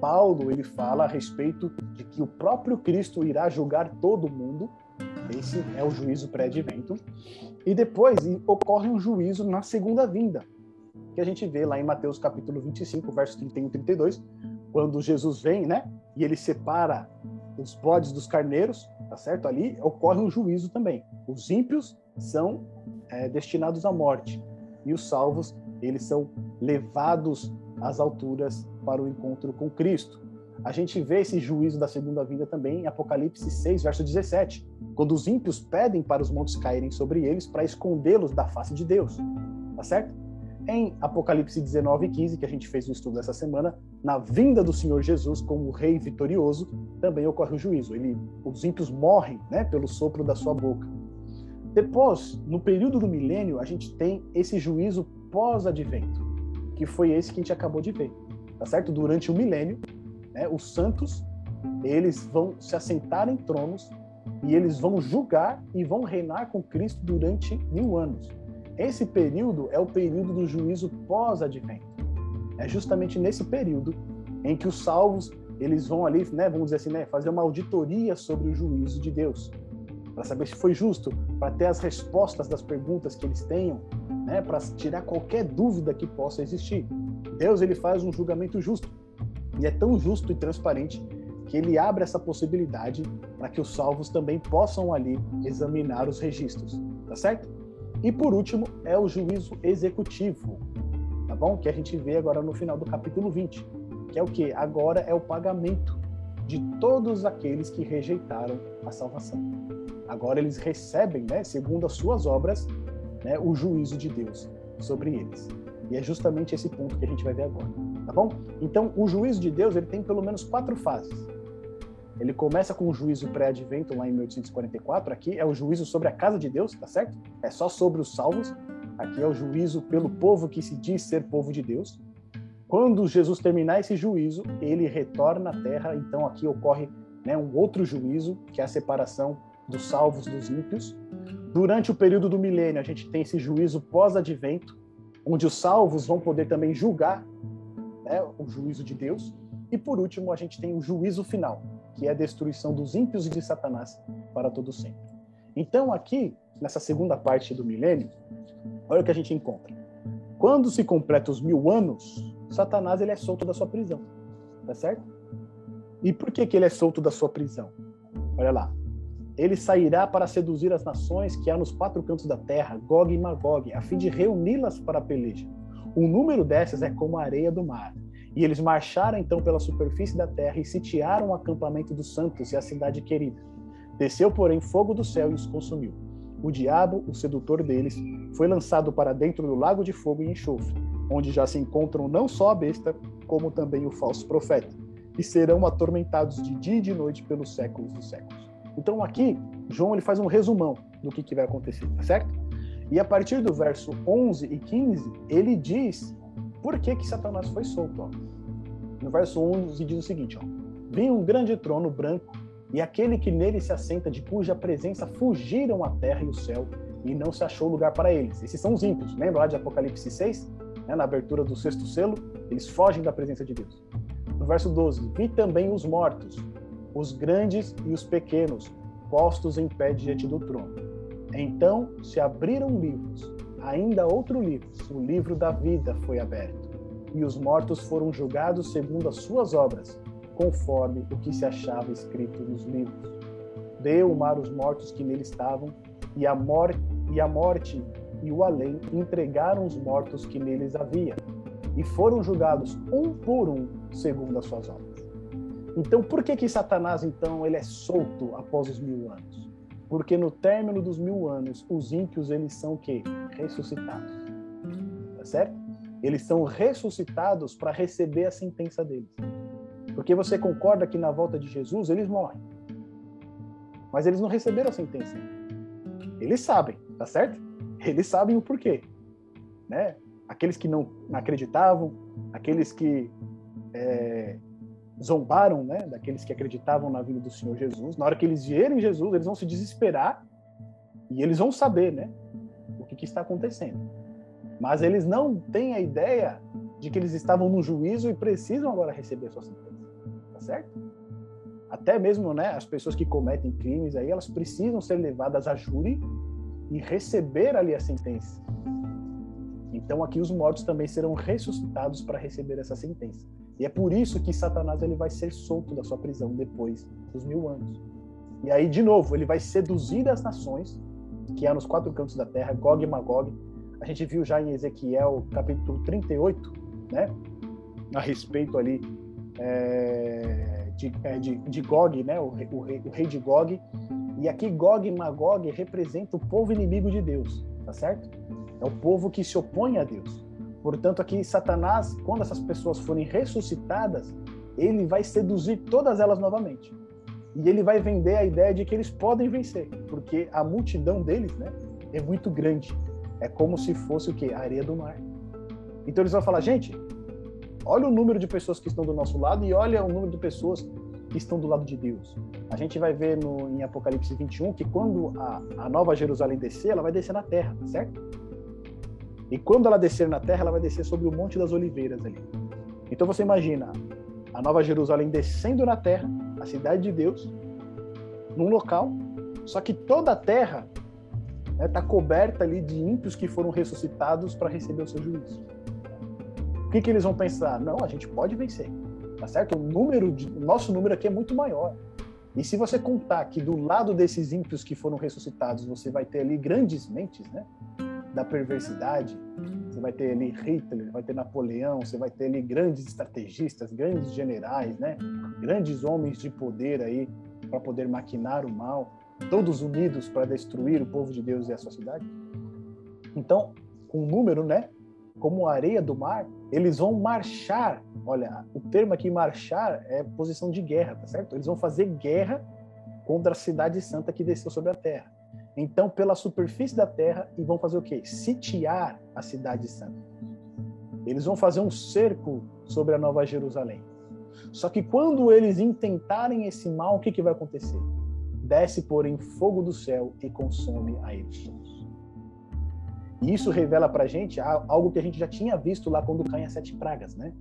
A: Paulo, ele fala a respeito de que o próprio Cristo irá julgar todo mundo, esse é o juízo pré-advento, e depois ocorre um juízo na segunda vinda, que a gente vê lá em Mateus capítulo 25, versos 31 e 32, quando Jesus vem, né, e ele separa os bodes dos carneiros, tá certo? Ali ocorre um juízo também. Os ímpios são é, destinados à morte e os salvos, eles são levados às alturas para o encontro com Cristo. A gente vê esse juízo da segunda vinda também em Apocalipse 6, verso 17, quando os ímpios pedem para os montes caírem sobre eles para escondê-los da face de Deus. Tá certo? Em Apocalipse 19 e 15, que a gente fez o estudo essa semana, na vinda do Senhor Jesus como rei vitorioso, também ocorre o juízo. Ele, os ímpios morrem né, pelo sopro da sua boca. Depois, no período do milênio, a gente tem esse juízo pós-advento, que foi esse que a gente acabou de ver. Tá certo? Durante o milênio, né, os santos, eles vão se assentar em tronos e eles vão julgar e vão reinar com Cristo durante mil anos. Esse período é o período do juízo pós-advento. É justamente nesse período em que os salvos eles vão ali, né, vamos dizer assim, né, fazer uma auditoria sobre o juízo de Deus, para saber se foi justo, para ter as respostas das perguntas que eles tenham, né, para tirar qualquer dúvida que possa existir. Deus ele faz um julgamento justo e é tão justo e transparente que ele abre essa possibilidade para que os salvos também possam ali examinar os registros, tá certo? E por último, é o juízo executivo, tá bom? Que a gente vê agora no final do capítulo 20, que é o que? Agora é o pagamento de todos aqueles que rejeitaram a salvação. Agora eles recebem, né, segundo as suas obras, né, o juízo de Deus sobre eles. E é justamente esse ponto que a gente vai ver agora, tá bom? Então, o juízo de Deus ele tem pelo menos quatro fases. Ele começa com o juízo pré-advento lá em 1844. Aqui é o juízo sobre a casa de Deus, tá certo? É só sobre os salvos. Aqui é o juízo pelo povo que se diz ser povo de Deus. Quando Jesus terminar esse juízo, ele retorna à terra. Então aqui ocorre né, um outro juízo, que é a separação dos salvos dos ímpios. Durante o período do milênio, a gente tem esse juízo pós-advento, onde os salvos vão poder também julgar né, o juízo de Deus. E por último, a gente tem o juízo final, que é a destruição dos ímpios e de Satanás para todo sempre. Então, aqui, nessa segunda parte do milênio, olha o que a gente encontra. Quando se completa os mil anos, Satanás ele é solto da sua prisão, tá certo? E por que, que ele é solto da sua prisão? Olha lá. Ele sairá para seduzir as nações que há nos quatro cantos da terra, Gog e Magog, a fim de reuni-las para a peleja. O número dessas é como a areia do mar. E eles marcharam então pela superfície da terra e sitiaram o acampamento dos santos e a cidade querida. Desceu, porém, fogo do céu e os consumiu. O diabo, o sedutor deles, foi lançado para dentro do lago de fogo e enxofre, onde já se encontram não só a besta, como também o falso profeta, e serão atormentados de dia e de noite pelos séculos dos séculos. Então aqui, João ele faz um resumão do que, que vai acontecer, tá certo? E a partir do verso 11 e 15, ele diz por que, que Satanás foi solto? Ó? No verso 11 diz o seguinte, ó. Um grande trono branco e aquele que nele se assenta, de cuja presença fugiram a terra e o céu, e não se achou lugar para eles. Esses são os ímpios. Lembra lá de Apocalipse 6? Né, na abertura do sexto selo, eles fogem da presença de Deus. No verso 12, vi também os mortos, os grandes e os pequenos, postos em pé diante do trono. Então se abriram livros, ainda outro livro, o livro da vida foi aberto, e os mortos foram julgados segundo as suas obras, conforme o que se achava escrito nos livros. Deu o mar os mortos que nele estavam, e a, mor e a morte e o além entregaram os mortos que neles havia, e foram julgados um por um segundo as suas obras. Então, por que que Satanás então ele é solto após os mil anos? Porque no término dos mil anos, os ímpios eles são que ressuscitados, tá certo? Eles são ressuscitados para receber a sentença deles. Porque você concorda que na volta de Jesus eles morrem, mas eles não receberam a sentença. Eles sabem, tá certo? Eles sabem o porquê, né? Aqueles que não acreditavam, aqueles que é, zombaram, né, daqueles que acreditavam na vida do Senhor Jesus. Na hora que eles verem Jesus, eles vão se desesperar e eles vão saber, né, o que, que está acontecendo. Mas eles não têm a ideia de que eles estavam no juízo e precisam agora receber a sua sentença. Tá certo? Até mesmo, né, as pessoas que cometem crimes aí, elas precisam ser levadas a júri e receber ali a sentença. Então aqui os mortos também serão ressuscitados para receber essa sentença. E é por isso que Satanás ele vai ser solto da sua prisão depois dos mil anos. E aí, de novo, ele vai seduzir as nações, que é nos quatro cantos da terra, Gog e Magog. A gente viu já em Ezequiel capítulo 38, né? A respeito ali é, de, é, de, de, Gog, né? O, o, o rei de Gog. E aqui Gog e Magog representa o povo inimigo de Deus, tá certo? É o povo que se opõe a Deus. Portanto, aqui Satanás, quando essas pessoas forem ressuscitadas, ele vai seduzir todas elas novamente. E ele vai vender a ideia de que eles podem vencer, porque a multidão deles, né, é muito grande. É como se fosse o quê? A areia do mar. Então eles vão falar, gente, olha o número de pessoas que estão do nosso lado e olha o número de pessoas que estão do lado de Deus. A gente vai ver no, em Apocalipse 21 que quando a, a nova Jerusalém descer, ela vai descer na terra, certo? E quando ela descer na terra, ela vai descer sobre o Monte das Oliveiras ali. Então você imagina a Nova Jerusalém descendo na terra, a cidade de Deus, num local, só que toda a terra está né, tá coberta ali de ímpios que foram ressuscitados para receber o seu juízo. O que, que eles vão pensar? Não, a gente pode vencer, tá certo? O número, de, o nosso número aqui é muito maior. E se você contar que do lado desses ímpios que foram ressuscitados, você vai ter ali grandes mentes, né? Da perversidade. Você vai ter ali Hitler, vai ter Napoleão, você vai ter ali grandes estrategistas, grandes generais, né? Grandes homens de poder aí para poder maquinar o mal, todos unidos para destruir o povo de Deus e a sua cidade. Então, com um número, né? Como a areia do mar, eles vão marchar. Olha, o termo aqui marchar é posição de guerra, tá certo? Eles vão fazer guerra contra a cidade santa que desceu sobre a terra então pela superfície da terra e vão fazer o quê? Sitiar a cidade santa. Eles vão fazer um cerco sobre a Nova Jerusalém. Só que quando eles intentarem esse mal, o que, que vai acontecer? Desce, porém, fogo do céu e consome a eles todos. E isso revela para a gente algo que a gente já tinha visto lá quando caem as sete pragas, né?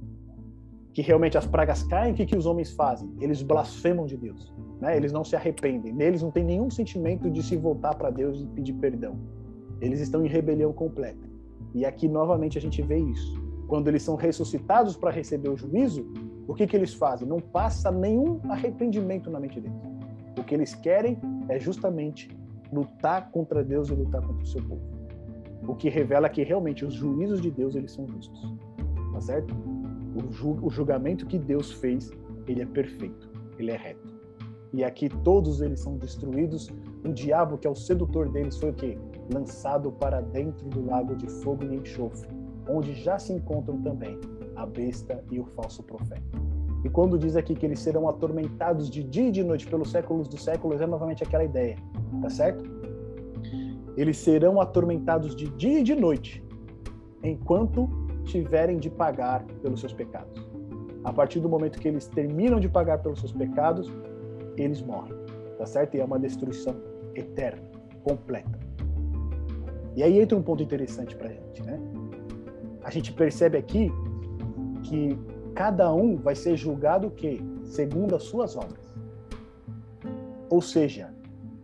A: Que realmente as pragas caem, o que, que os homens fazem? Eles blasfemam de Deus. Né? Eles não se arrependem. Neles não tem nenhum sentimento de se voltar para Deus e pedir perdão. Eles estão em rebelião completa. E aqui novamente a gente vê isso. Quando eles são ressuscitados para receber o juízo, o que, que eles fazem? Não passa nenhum arrependimento na mente deles. O que eles querem é justamente lutar contra Deus e lutar contra o seu povo. O que revela que realmente os juízos de Deus eles são justos. Tá certo? O, julgamento que Deus fez, ele é perfeito, ele é reto e aqui todos eles são destruídos. O diabo, que é o sedutor deles, foi o quê? Lançado para dentro do lago de fogo e enxofre, onde já se encontram também a besta e o falso profeta. E quando diz aqui que eles serão atormentados de dia e de noite pelos séculos dos séculos, é novamente aquela ideia, tá certo? Eles serão atormentados de dia e de noite, enquanto tiverem de pagar pelos seus pecados. a partir do momento que eles terminam de pagar pelos seus pecados, eles morrem, tá certo? E é uma destruição eterna, completa. E aí entra um ponto interessante para a gente, né? A gente percebe aqui que cada um vai ser julgado o quê? Segundo as suas obras. Ou seja,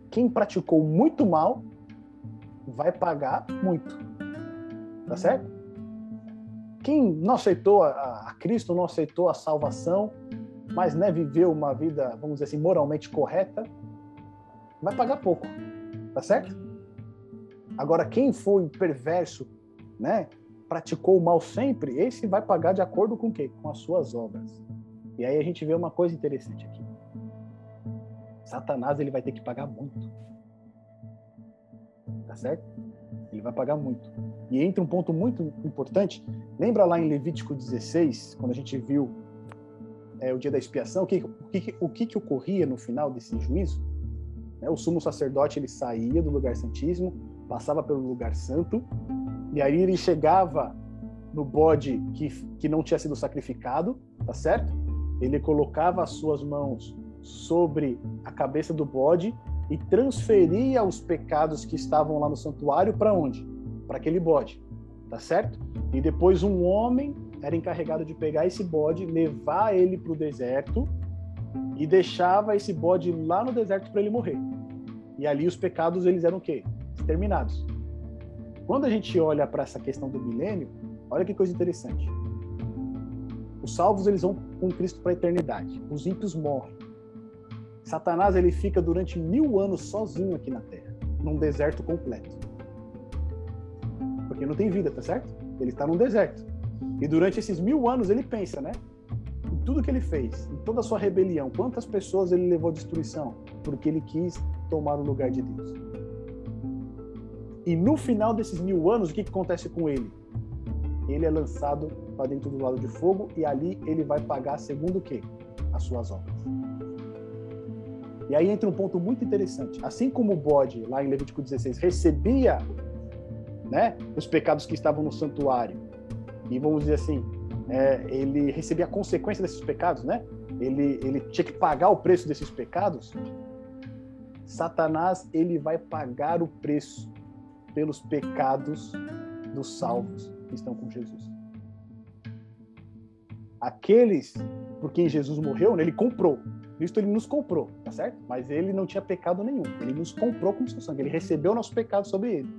A: quem praticou muito mal vai pagar muito. Tá certo? Quem não aceitou a, a Cristo, não aceitou a salvação, mas né, viveu uma vida, vamos dizer assim, moralmente correta, vai pagar pouco. Tá certo? Agora, quem foi perverso, né, praticou o mal sempre, esse vai pagar de acordo com o quê? Com as suas obras. E aí a gente vê uma coisa interessante aqui. Satanás ele vai ter que pagar muito. Tá certo? Ele vai pagar muito. E entra um ponto muito importante. Lembra lá em Levítico 16, quando a gente viu é, o dia da expiação, o que, o que, o que, que ocorria no final desse juízo? É, o sumo sacerdote ele saía do lugar santíssimo, passava pelo lugar santo, e aí ele chegava no bode que, que não tinha sido sacrificado, tá certo? Ele colocava as suas mãos sobre a cabeça do bode e transferia os pecados que estavam lá no santuário para onde? Para aquele bode, tá certo? E depois um homem era encarregado de pegar esse bode, levar ele para o deserto e deixava esse bode lá no deserto para ele morrer. E ali os pecados eles eram o quê? Exterminados. Quando a gente olha para essa questão do milênio, olha que coisa interessante. Os salvos eles vão com Cristo para a eternidade. Os ímpios morrem. Satanás ele fica durante mil anos sozinho aqui na Terra, num deserto completo. Porque não tem vida, tá certo? Ele está num deserto. E durante esses mil anos ele pensa, né? Em tudo que ele fez, em toda a sua rebelião, quantas pessoas ele levou à destruição? Porque ele quis tomar o lugar de Deus. E no final desses mil anos, o que, que acontece com ele? Ele é lançado para dentro do lado de fogo e ali ele vai pagar segundo o quê? As suas obras. E aí entra um ponto muito interessante. Assim como o bode, lá em Levítico 16, recebia né, os pecados que estavam no santuário, e vamos dizer assim, é, ele recebia a consequência desses pecados, né? Ele, ele tinha que pagar o preço desses pecados. Satanás ele vai pagar o preço pelos pecados dos salvos que estão com Jesus. Aqueles por quem Jesus morreu, né, ele comprou. Cristo ele nos comprou, tá certo? Mas ele não tinha pecado nenhum. Ele nos comprou com seu sangue. Ele recebeu o nosso pecado sobre ele.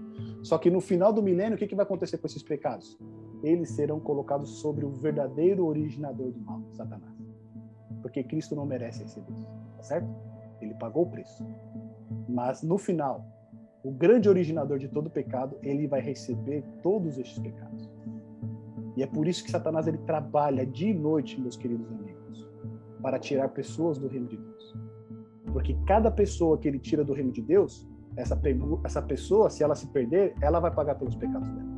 A: Só que no final do milênio, o que, que vai acontecer com esses pecados? Eles serão colocados sobre o verdadeiro originador do mal, Satanás. Porque Cristo não merece receber isso, tá certo? Ele pagou o preço. Mas no final, o grande originador de todo pecado, ele vai receber todos estes pecados. E é por isso que Satanás ele trabalha dia e noite, meus queridos amigos para tirar pessoas do reino de Deus. Porque cada pessoa que ele tira do reino de Deus, essa, essa pessoa, se ela se perder, ela vai pagar pelos pecados dela.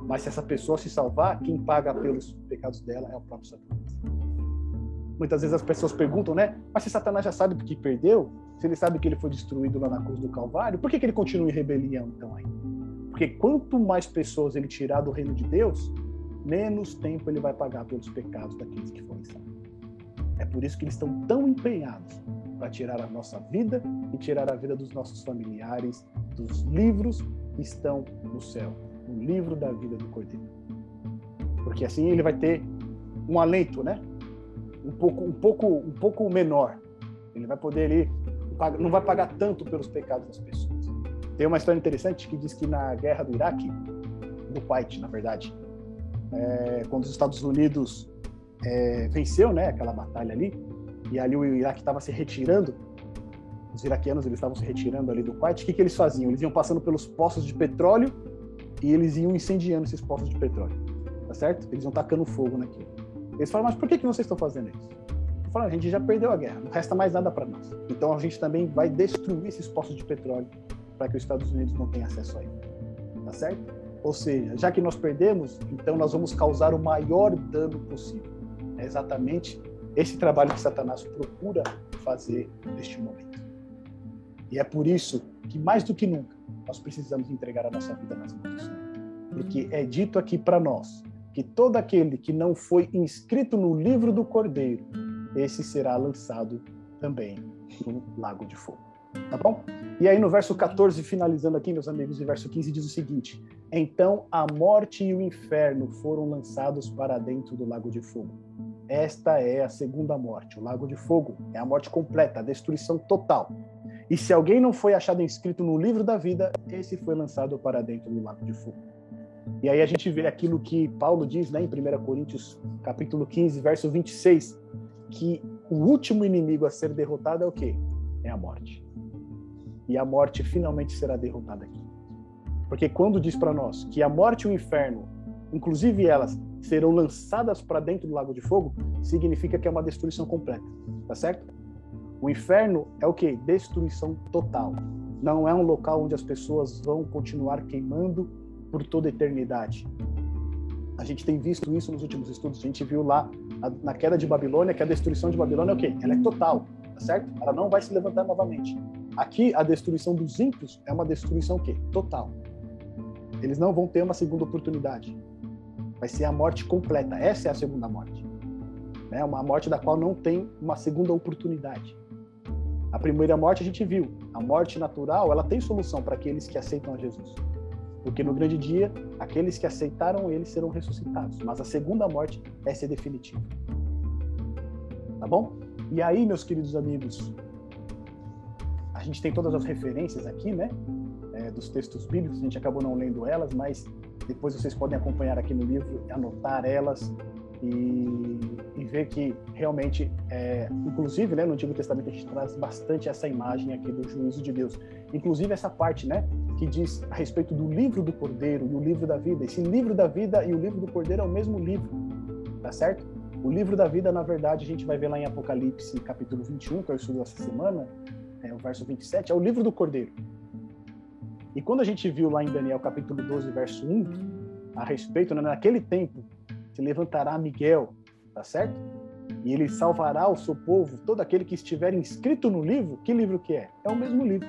A: Mas se essa pessoa se salvar, quem paga pelos pecados dela é o próprio Satanás. Muitas vezes as pessoas perguntam, né? Mas se Satanás já sabe que perdeu, se ele sabe que ele foi destruído lá na cruz do Calvário, por que, que ele continua em rebelião então aí? Porque quanto mais pessoas ele tirar do reino de Deus, menos tempo ele vai pagar pelos pecados daqueles que foram salvos. É por isso que eles estão tão empenhados para tirar a nossa vida e tirar a vida dos nossos familiares dos livros que estão no céu, no livro da vida do Cordeiro. Porque assim ele vai ter um alento, né? Um pouco, um pouco, um pouco menor. Ele vai poder ali, não vai pagar tanto pelos pecados das pessoas. Tem uma história interessante que diz que na guerra do Iraque, do Kuwait, na verdade, é, quando os Estados Unidos é, venceu né, aquela batalha ali, e ali o Iraque estava se retirando, os iraquianos eles estavam se retirando ali do Kuwait, o que, que eles faziam? Eles iam passando pelos poços de petróleo e eles iam incendiando esses poços de petróleo, tá certo? Eles iam tacando fogo naquilo. Eles falaram, mas por que, que vocês estão fazendo isso? Falaram, a gente já perdeu a guerra, não resta mais nada para nós. Então a gente também vai destruir esses poços de petróleo para que os Estados Unidos não tenham acesso a ele, tá certo? Ou seja, já que nós perdemos, então nós vamos causar o maior dano possível. É exatamente esse trabalho que Satanás procura fazer neste momento. E é por isso que, mais do que nunca, nós precisamos entregar a nossa vida nas mãos do Senhor. Porque é dito aqui para nós que todo aquele que não foi inscrito no livro do Cordeiro, esse será lançado também no lago de fogo. Tá bom? E aí no verso 14, finalizando aqui, meus amigos, e verso 15 diz o seguinte: Então a morte e o inferno foram lançados para dentro do lago de fogo. Esta é a segunda morte. O lago de fogo é a morte completa, a destruição total. E se alguém não foi achado inscrito no livro da vida, esse foi lançado para dentro do lago de fogo. E aí a gente vê aquilo que Paulo diz né, em 1 Coríntios capítulo 15, verso 26, que o último inimigo a ser derrotado é o quê? É a morte. E a morte finalmente será derrotada aqui. Porque quando diz para nós que a morte e o inferno, inclusive elas, serão lançadas para dentro do lago de fogo, significa que é uma destruição completa, tá certo? O inferno é o que? Destruição total. Não é um local onde as pessoas vão continuar queimando por toda a eternidade. A gente tem visto isso nos últimos estudos. A gente viu lá na queda de Babilônia que a destruição de Babilônia é o quê? Ela é total, tá certo? Ela não vai se levantar novamente. Aqui a destruição dos ímpios é uma destruição o quê? Total. Eles não vão ter uma segunda oportunidade. Vai ser a morte completa. Essa é a segunda morte. É uma morte da qual não tem uma segunda oportunidade. A primeira morte a gente viu. A morte natural, ela tem solução para aqueles que aceitam a Jesus. Porque no grande dia, aqueles que aceitaram ele serão ressuscitados. Mas a segunda morte, essa é definitiva. Tá bom? E aí, meus queridos amigos, a gente tem todas as referências aqui, né? É, dos textos bíblicos, a gente acabou não lendo elas, mas depois vocês podem acompanhar aqui no livro, anotar elas e, e ver que realmente, é, inclusive, né, no Antigo Testamento a gente traz bastante essa imagem aqui do juízo de Deus. Inclusive essa parte, né, que diz a respeito do livro do Cordeiro e o livro da vida. Esse livro da vida e o livro do Cordeiro é o mesmo livro, tá certo? O livro da vida, na verdade, a gente vai ver lá em Apocalipse, capítulo 21, que eu estudo essa semana, é, o verso 27, é o livro do Cordeiro. E quando a gente viu lá em Daniel, capítulo 12, verso 1, a respeito, né, naquele tempo, se levantará Miguel, tá certo? E ele salvará o seu povo, todo aquele que estiver inscrito no livro. Que livro que é? É o mesmo livro.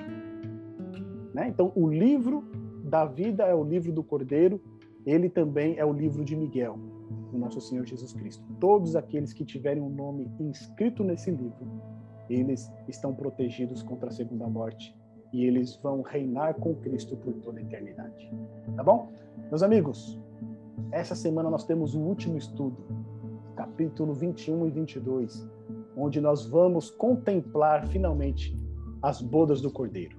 A: Né? Então, o livro da vida é o livro do Cordeiro, ele também é o livro de Miguel, o nosso Senhor Jesus Cristo. Todos aqueles que tiverem um nome inscrito nesse livro, eles estão protegidos contra a segunda morte e eles vão reinar com Cristo por toda a eternidade. Tá bom? Meus amigos, essa semana nós temos o último estudo, capítulo 21 e 22, onde nós vamos contemplar finalmente as bodas do Cordeiro.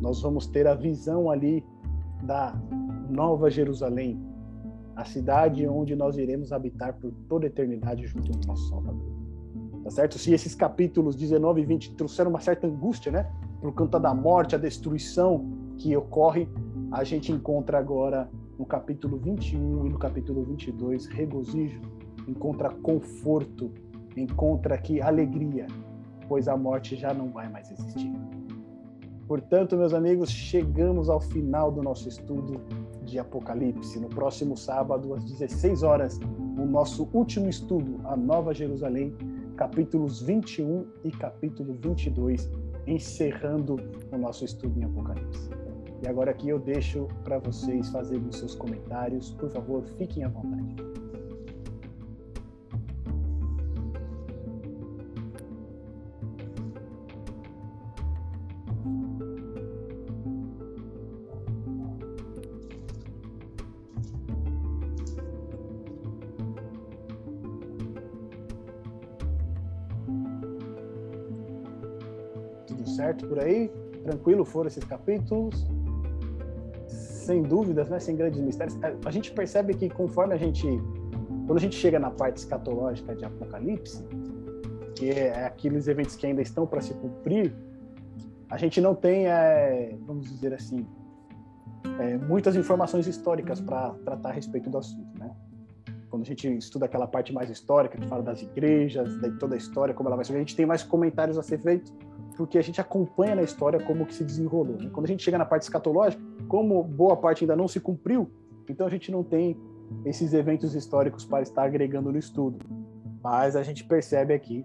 A: Nós vamos ter a visão ali da Nova Jerusalém, a cidade onde nós iremos habitar por toda a eternidade junto do nosso Salvador. Tá certo? Se esses capítulos 19 e 20 trouxeram uma certa angústia, né? Por conta da morte, a destruição que ocorre, a gente encontra agora no capítulo 21 e no capítulo 22 regozijo, encontra conforto, encontra aqui alegria, pois a morte já não vai mais existir. Portanto, meus amigos, chegamos ao final do nosso estudo de Apocalipse. No próximo sábado, às 16 horas, o nosso último estudo, a Nova Jerusalém, capítulos 21 e capítulo 22, encerrando o nosso estudo em Apocalipse. E agora aqui eu deixo para vocês fazerem os seus comentários. Por favor, fiquem à vontade. Certo por aí? Tranquilo foram esses capítulos? sem dúvidas, né, sem grandes mistérios. A gente percebe que conforme a gente, quando a gente chega na parte escatológica de Apocalipse, que é aqueles eventos que ainda estão para se cumprir, a gente não tem, é, vamos dizer assim, é, muitas informações históricas para tratar a respeito do assunto, né? Quando a gente estuda aquela parte mais histórica, que fala das igrejas, de toda a história, como ela vai ser, a gente tem mais comentários a ser feitos porque a gente acompanha na história como que se desenrolou. Né? Quando a gente chega na parte escatológica, como boa parte ainda não se cumpriu, então a gente não tem esses eventos históricos para estar agregando no estudo. Mas a gente percebe aqui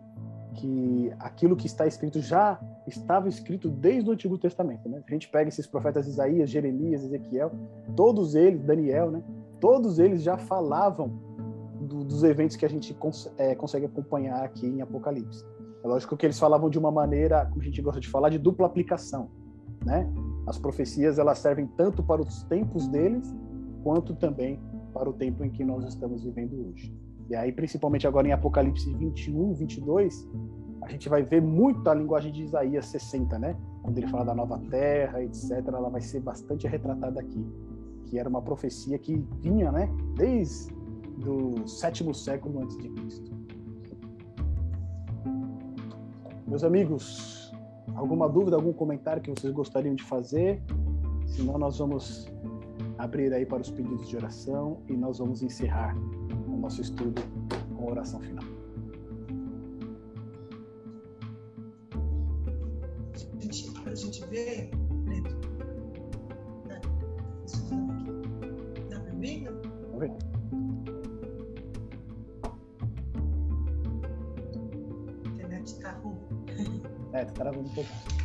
A: que aquilo que está escrito já estava escrito desde o Antigo Testamento. Né? A gente pega esses profetas Isaías, Jeremias, Ezequiel, todos eles, Daniel, né? todos eles já falavam do, dos eventos que a gente cons é, consegue acompanhar aqui em Apocalipse. É lógico que eles falavam de uma maneira, como a gente gosta de falar, de dupla aplicação, né? As profecias elas servem tanto para os tempos deles quanto também para o tempo em que nós estamos vivendo hoje. E aí, principalmente agora em Apocalipse 21, 22, a gente vai ver muito a linguagem de Isaías 60, né? Quando ele fala da nova terra, etc., ela vai ser bastante retratada aqui, que era uma profecia que vinha, né, desde do sétimo século antes de Cristo. Meus amigos, alguma dúvida, algum comentário que vocês gostariam de fazer? Senão nós vamos abrir aí para os pedidos de oração e nós vamos encerrar o nosso estudo com a oração final. É, tá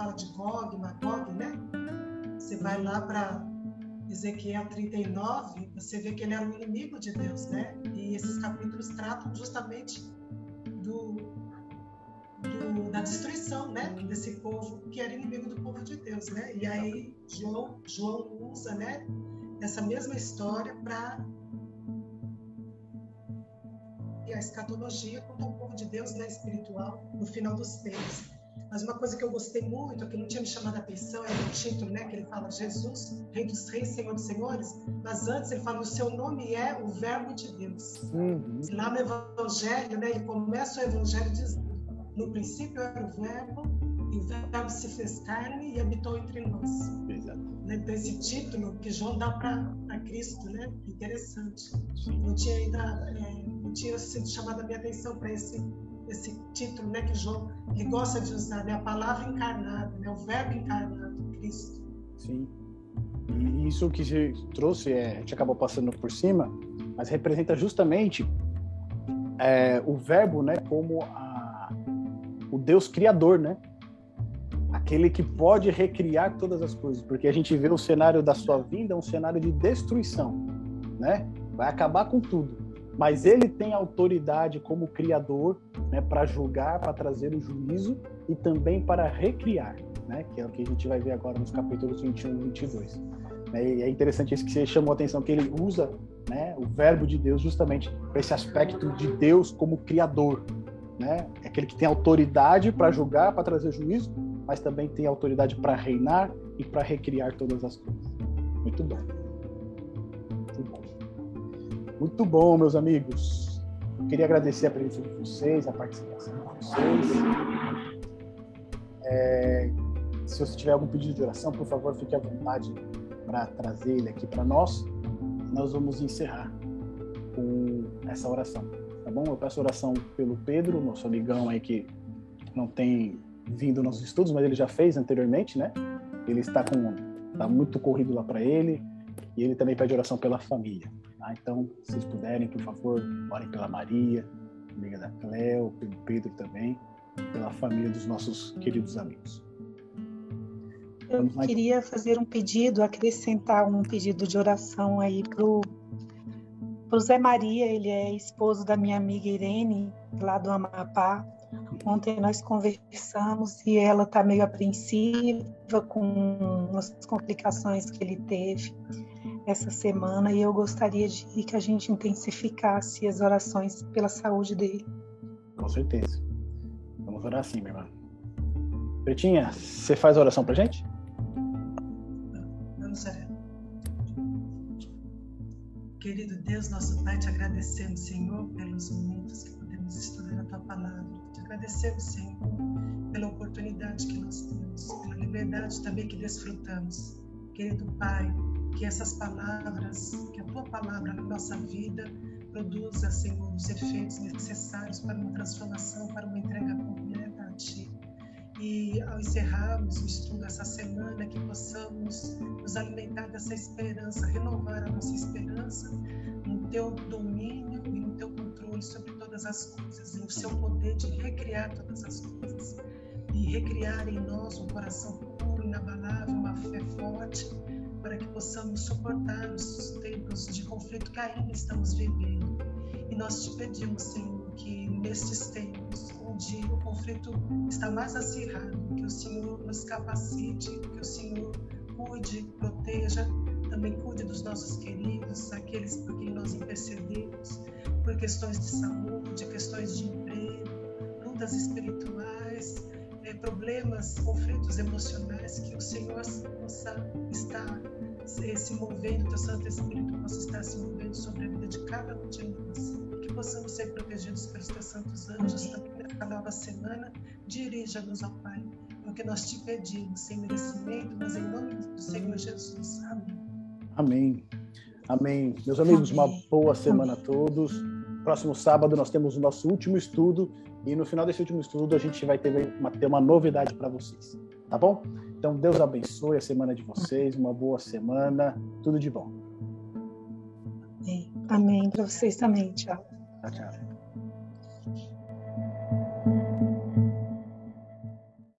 B: fala de Gog, Magog, né? Você vai lá para Ezequiel 39, você vê que ele era um inimigo de Deus, né? E esses capítulos tratam justamente do, do, da destruição, né? Desse povo que era inimigo do povo de Deus, né? E aí João, João usa, né? Essa mesma história para a escatologia contra o povo de Deus né, espiritual no final dos tempos. Mas uma coisa que eu gostei muito, que não tinha me chamado a atenção, é o título, né? Que ele fala Jesus, Rei dos Reis, Senhor dos Senhores. Mas antes ele fala: o seu nome é o Verbo de Deus. Uhum. Lá no Evangelho, né? Ele começa o Evangelho dizendo: no princípio era o Verbo, e o Verbo se fez carne e habitou entre nós. Exato. Né? Então, esse título que João dá para Cristo, né? Interessante. Não tinha ainda. É, tinha sido chamada a minha atenção para esse esse título, né, que João ele gosta de usar, né, a palavra encarnada, né, o verbo encarnado, Cristo.
A: Sim. E isso que você trouxe, é, a gente acabou passando por cima, mas representa justamente é, o verbo, né, como a, o Deus criador, né? Aquele que pode recriar todas as coisas, porque a gente vê o cenário da sua vinda, um cenário de destruição, né? Vai acabar com tudo mas ele tem autoridade como criador né, para julgar, para trazer o juízo e também para recriar, né, que é o que a gente vai ver agora nos capítulos 21 e 22. Né, e é interessante isso que você chamou a atenção, que ele usa né, o verbo de Deus justamente para esse aspecto de Deus como criador. Né? É aquele que tem autoridade para julgar, para trazer juízo, mas também tem autoridade para reinar e para recriar todas as coisas. Muito bom. Muito bom, meus amigos. Eu queria agradecer a presença de vocês, a participação de vocês. É, se você tiver algum pedido de oração, por favor, fique à vontade para trazer ele aqui para nós. Nós vamos encerrar com essa oração, tá bom? Eu peço oração pelo Pedro, nosso amigão aí que não tem vindo nos estudos, mas ele já fez anteriormente, né? Ele está com tá muito corrido lá para ele e ele também pede oração pela família. Tá? Então, se vocês puderem, por favor, orem pela Maria, amiga da Cleo, pelo Pedro também, pela família dos nossos queridos amigos.
D: Eu queria fazer um pedido, acrescentar um pedido de oração aí pro o Zé Maria, ele é esposo da minha amiga Irene, lá do Amapá. Ontem nós conversamos e ela está meio apreensiva com as complicações que ele teve essa semana e eu gostaria de que a gente intensificasse as orações pela saúde dele.
A: Com certeza. Vamos orar assim, minha irmã. Pretinha, você faz a oração pra gente?
B: Vamos orar. Querido Deus, nosso Pai, te agradecemos, Senhor, pelos momentos que podemos estudar a tua palavra. Te agradecemos, Senhor, pela oportunidade que nós temos, pela liberdade também que desfrutamos. Querido Pai, que essas palavras, que a tua palavra na nossa vida produza, Senhor, os efeitos necessários para uma transformação, para uma entrega completa a Ti. E ao encerrarmos o estudo essa semana, que possamos nos alimentar dessa esperança, renovar a nossa esperança no Teu domínio e no Teu controle sobre todas as coisas, e o Seu poder de recriar todas as coisas. E recriar em nós um coração puro, inabalável, uma fé forte, para que possamos suportar os tempos de conflito que ainda estamos vivendo. E nós te pedimos, Senhor, que nestes tempos onde o conflito está mais acirrado, que o Senhor nos capacite, que o Senhor cuide, proteja, também cuide dos nossos queridos, aqueles por quem nós intercedemos, por questões de saúde, questões de emprego, lutas espirituais, é, problemas, conflitos emocionais, que o Senhor possa estar se movendo, que o Santo Espírito possa estar se movendo sobre a vida de cada um de nós. Que possamos ser protegidos pelos teus santos anjos também nesta nova semana. Dirija-nos, ao Pai, porque nós te pedimos sem merecimento, mas em nome do Senhor Jesus. Amém.
A: Amém. Amém. Meus amigos, Amém. uma boa semana a todos. Próximo sábado nós temos o nosso último estudo e no final desse último estudo a gente vai ter uma, ter uma novidade para vocês, tá bom? Então Deus abençoe a semana de vocês, uma boa semana, tudo de bom.
D: Amém. Para vocês também. Tchau.
A: Tchau, tchau.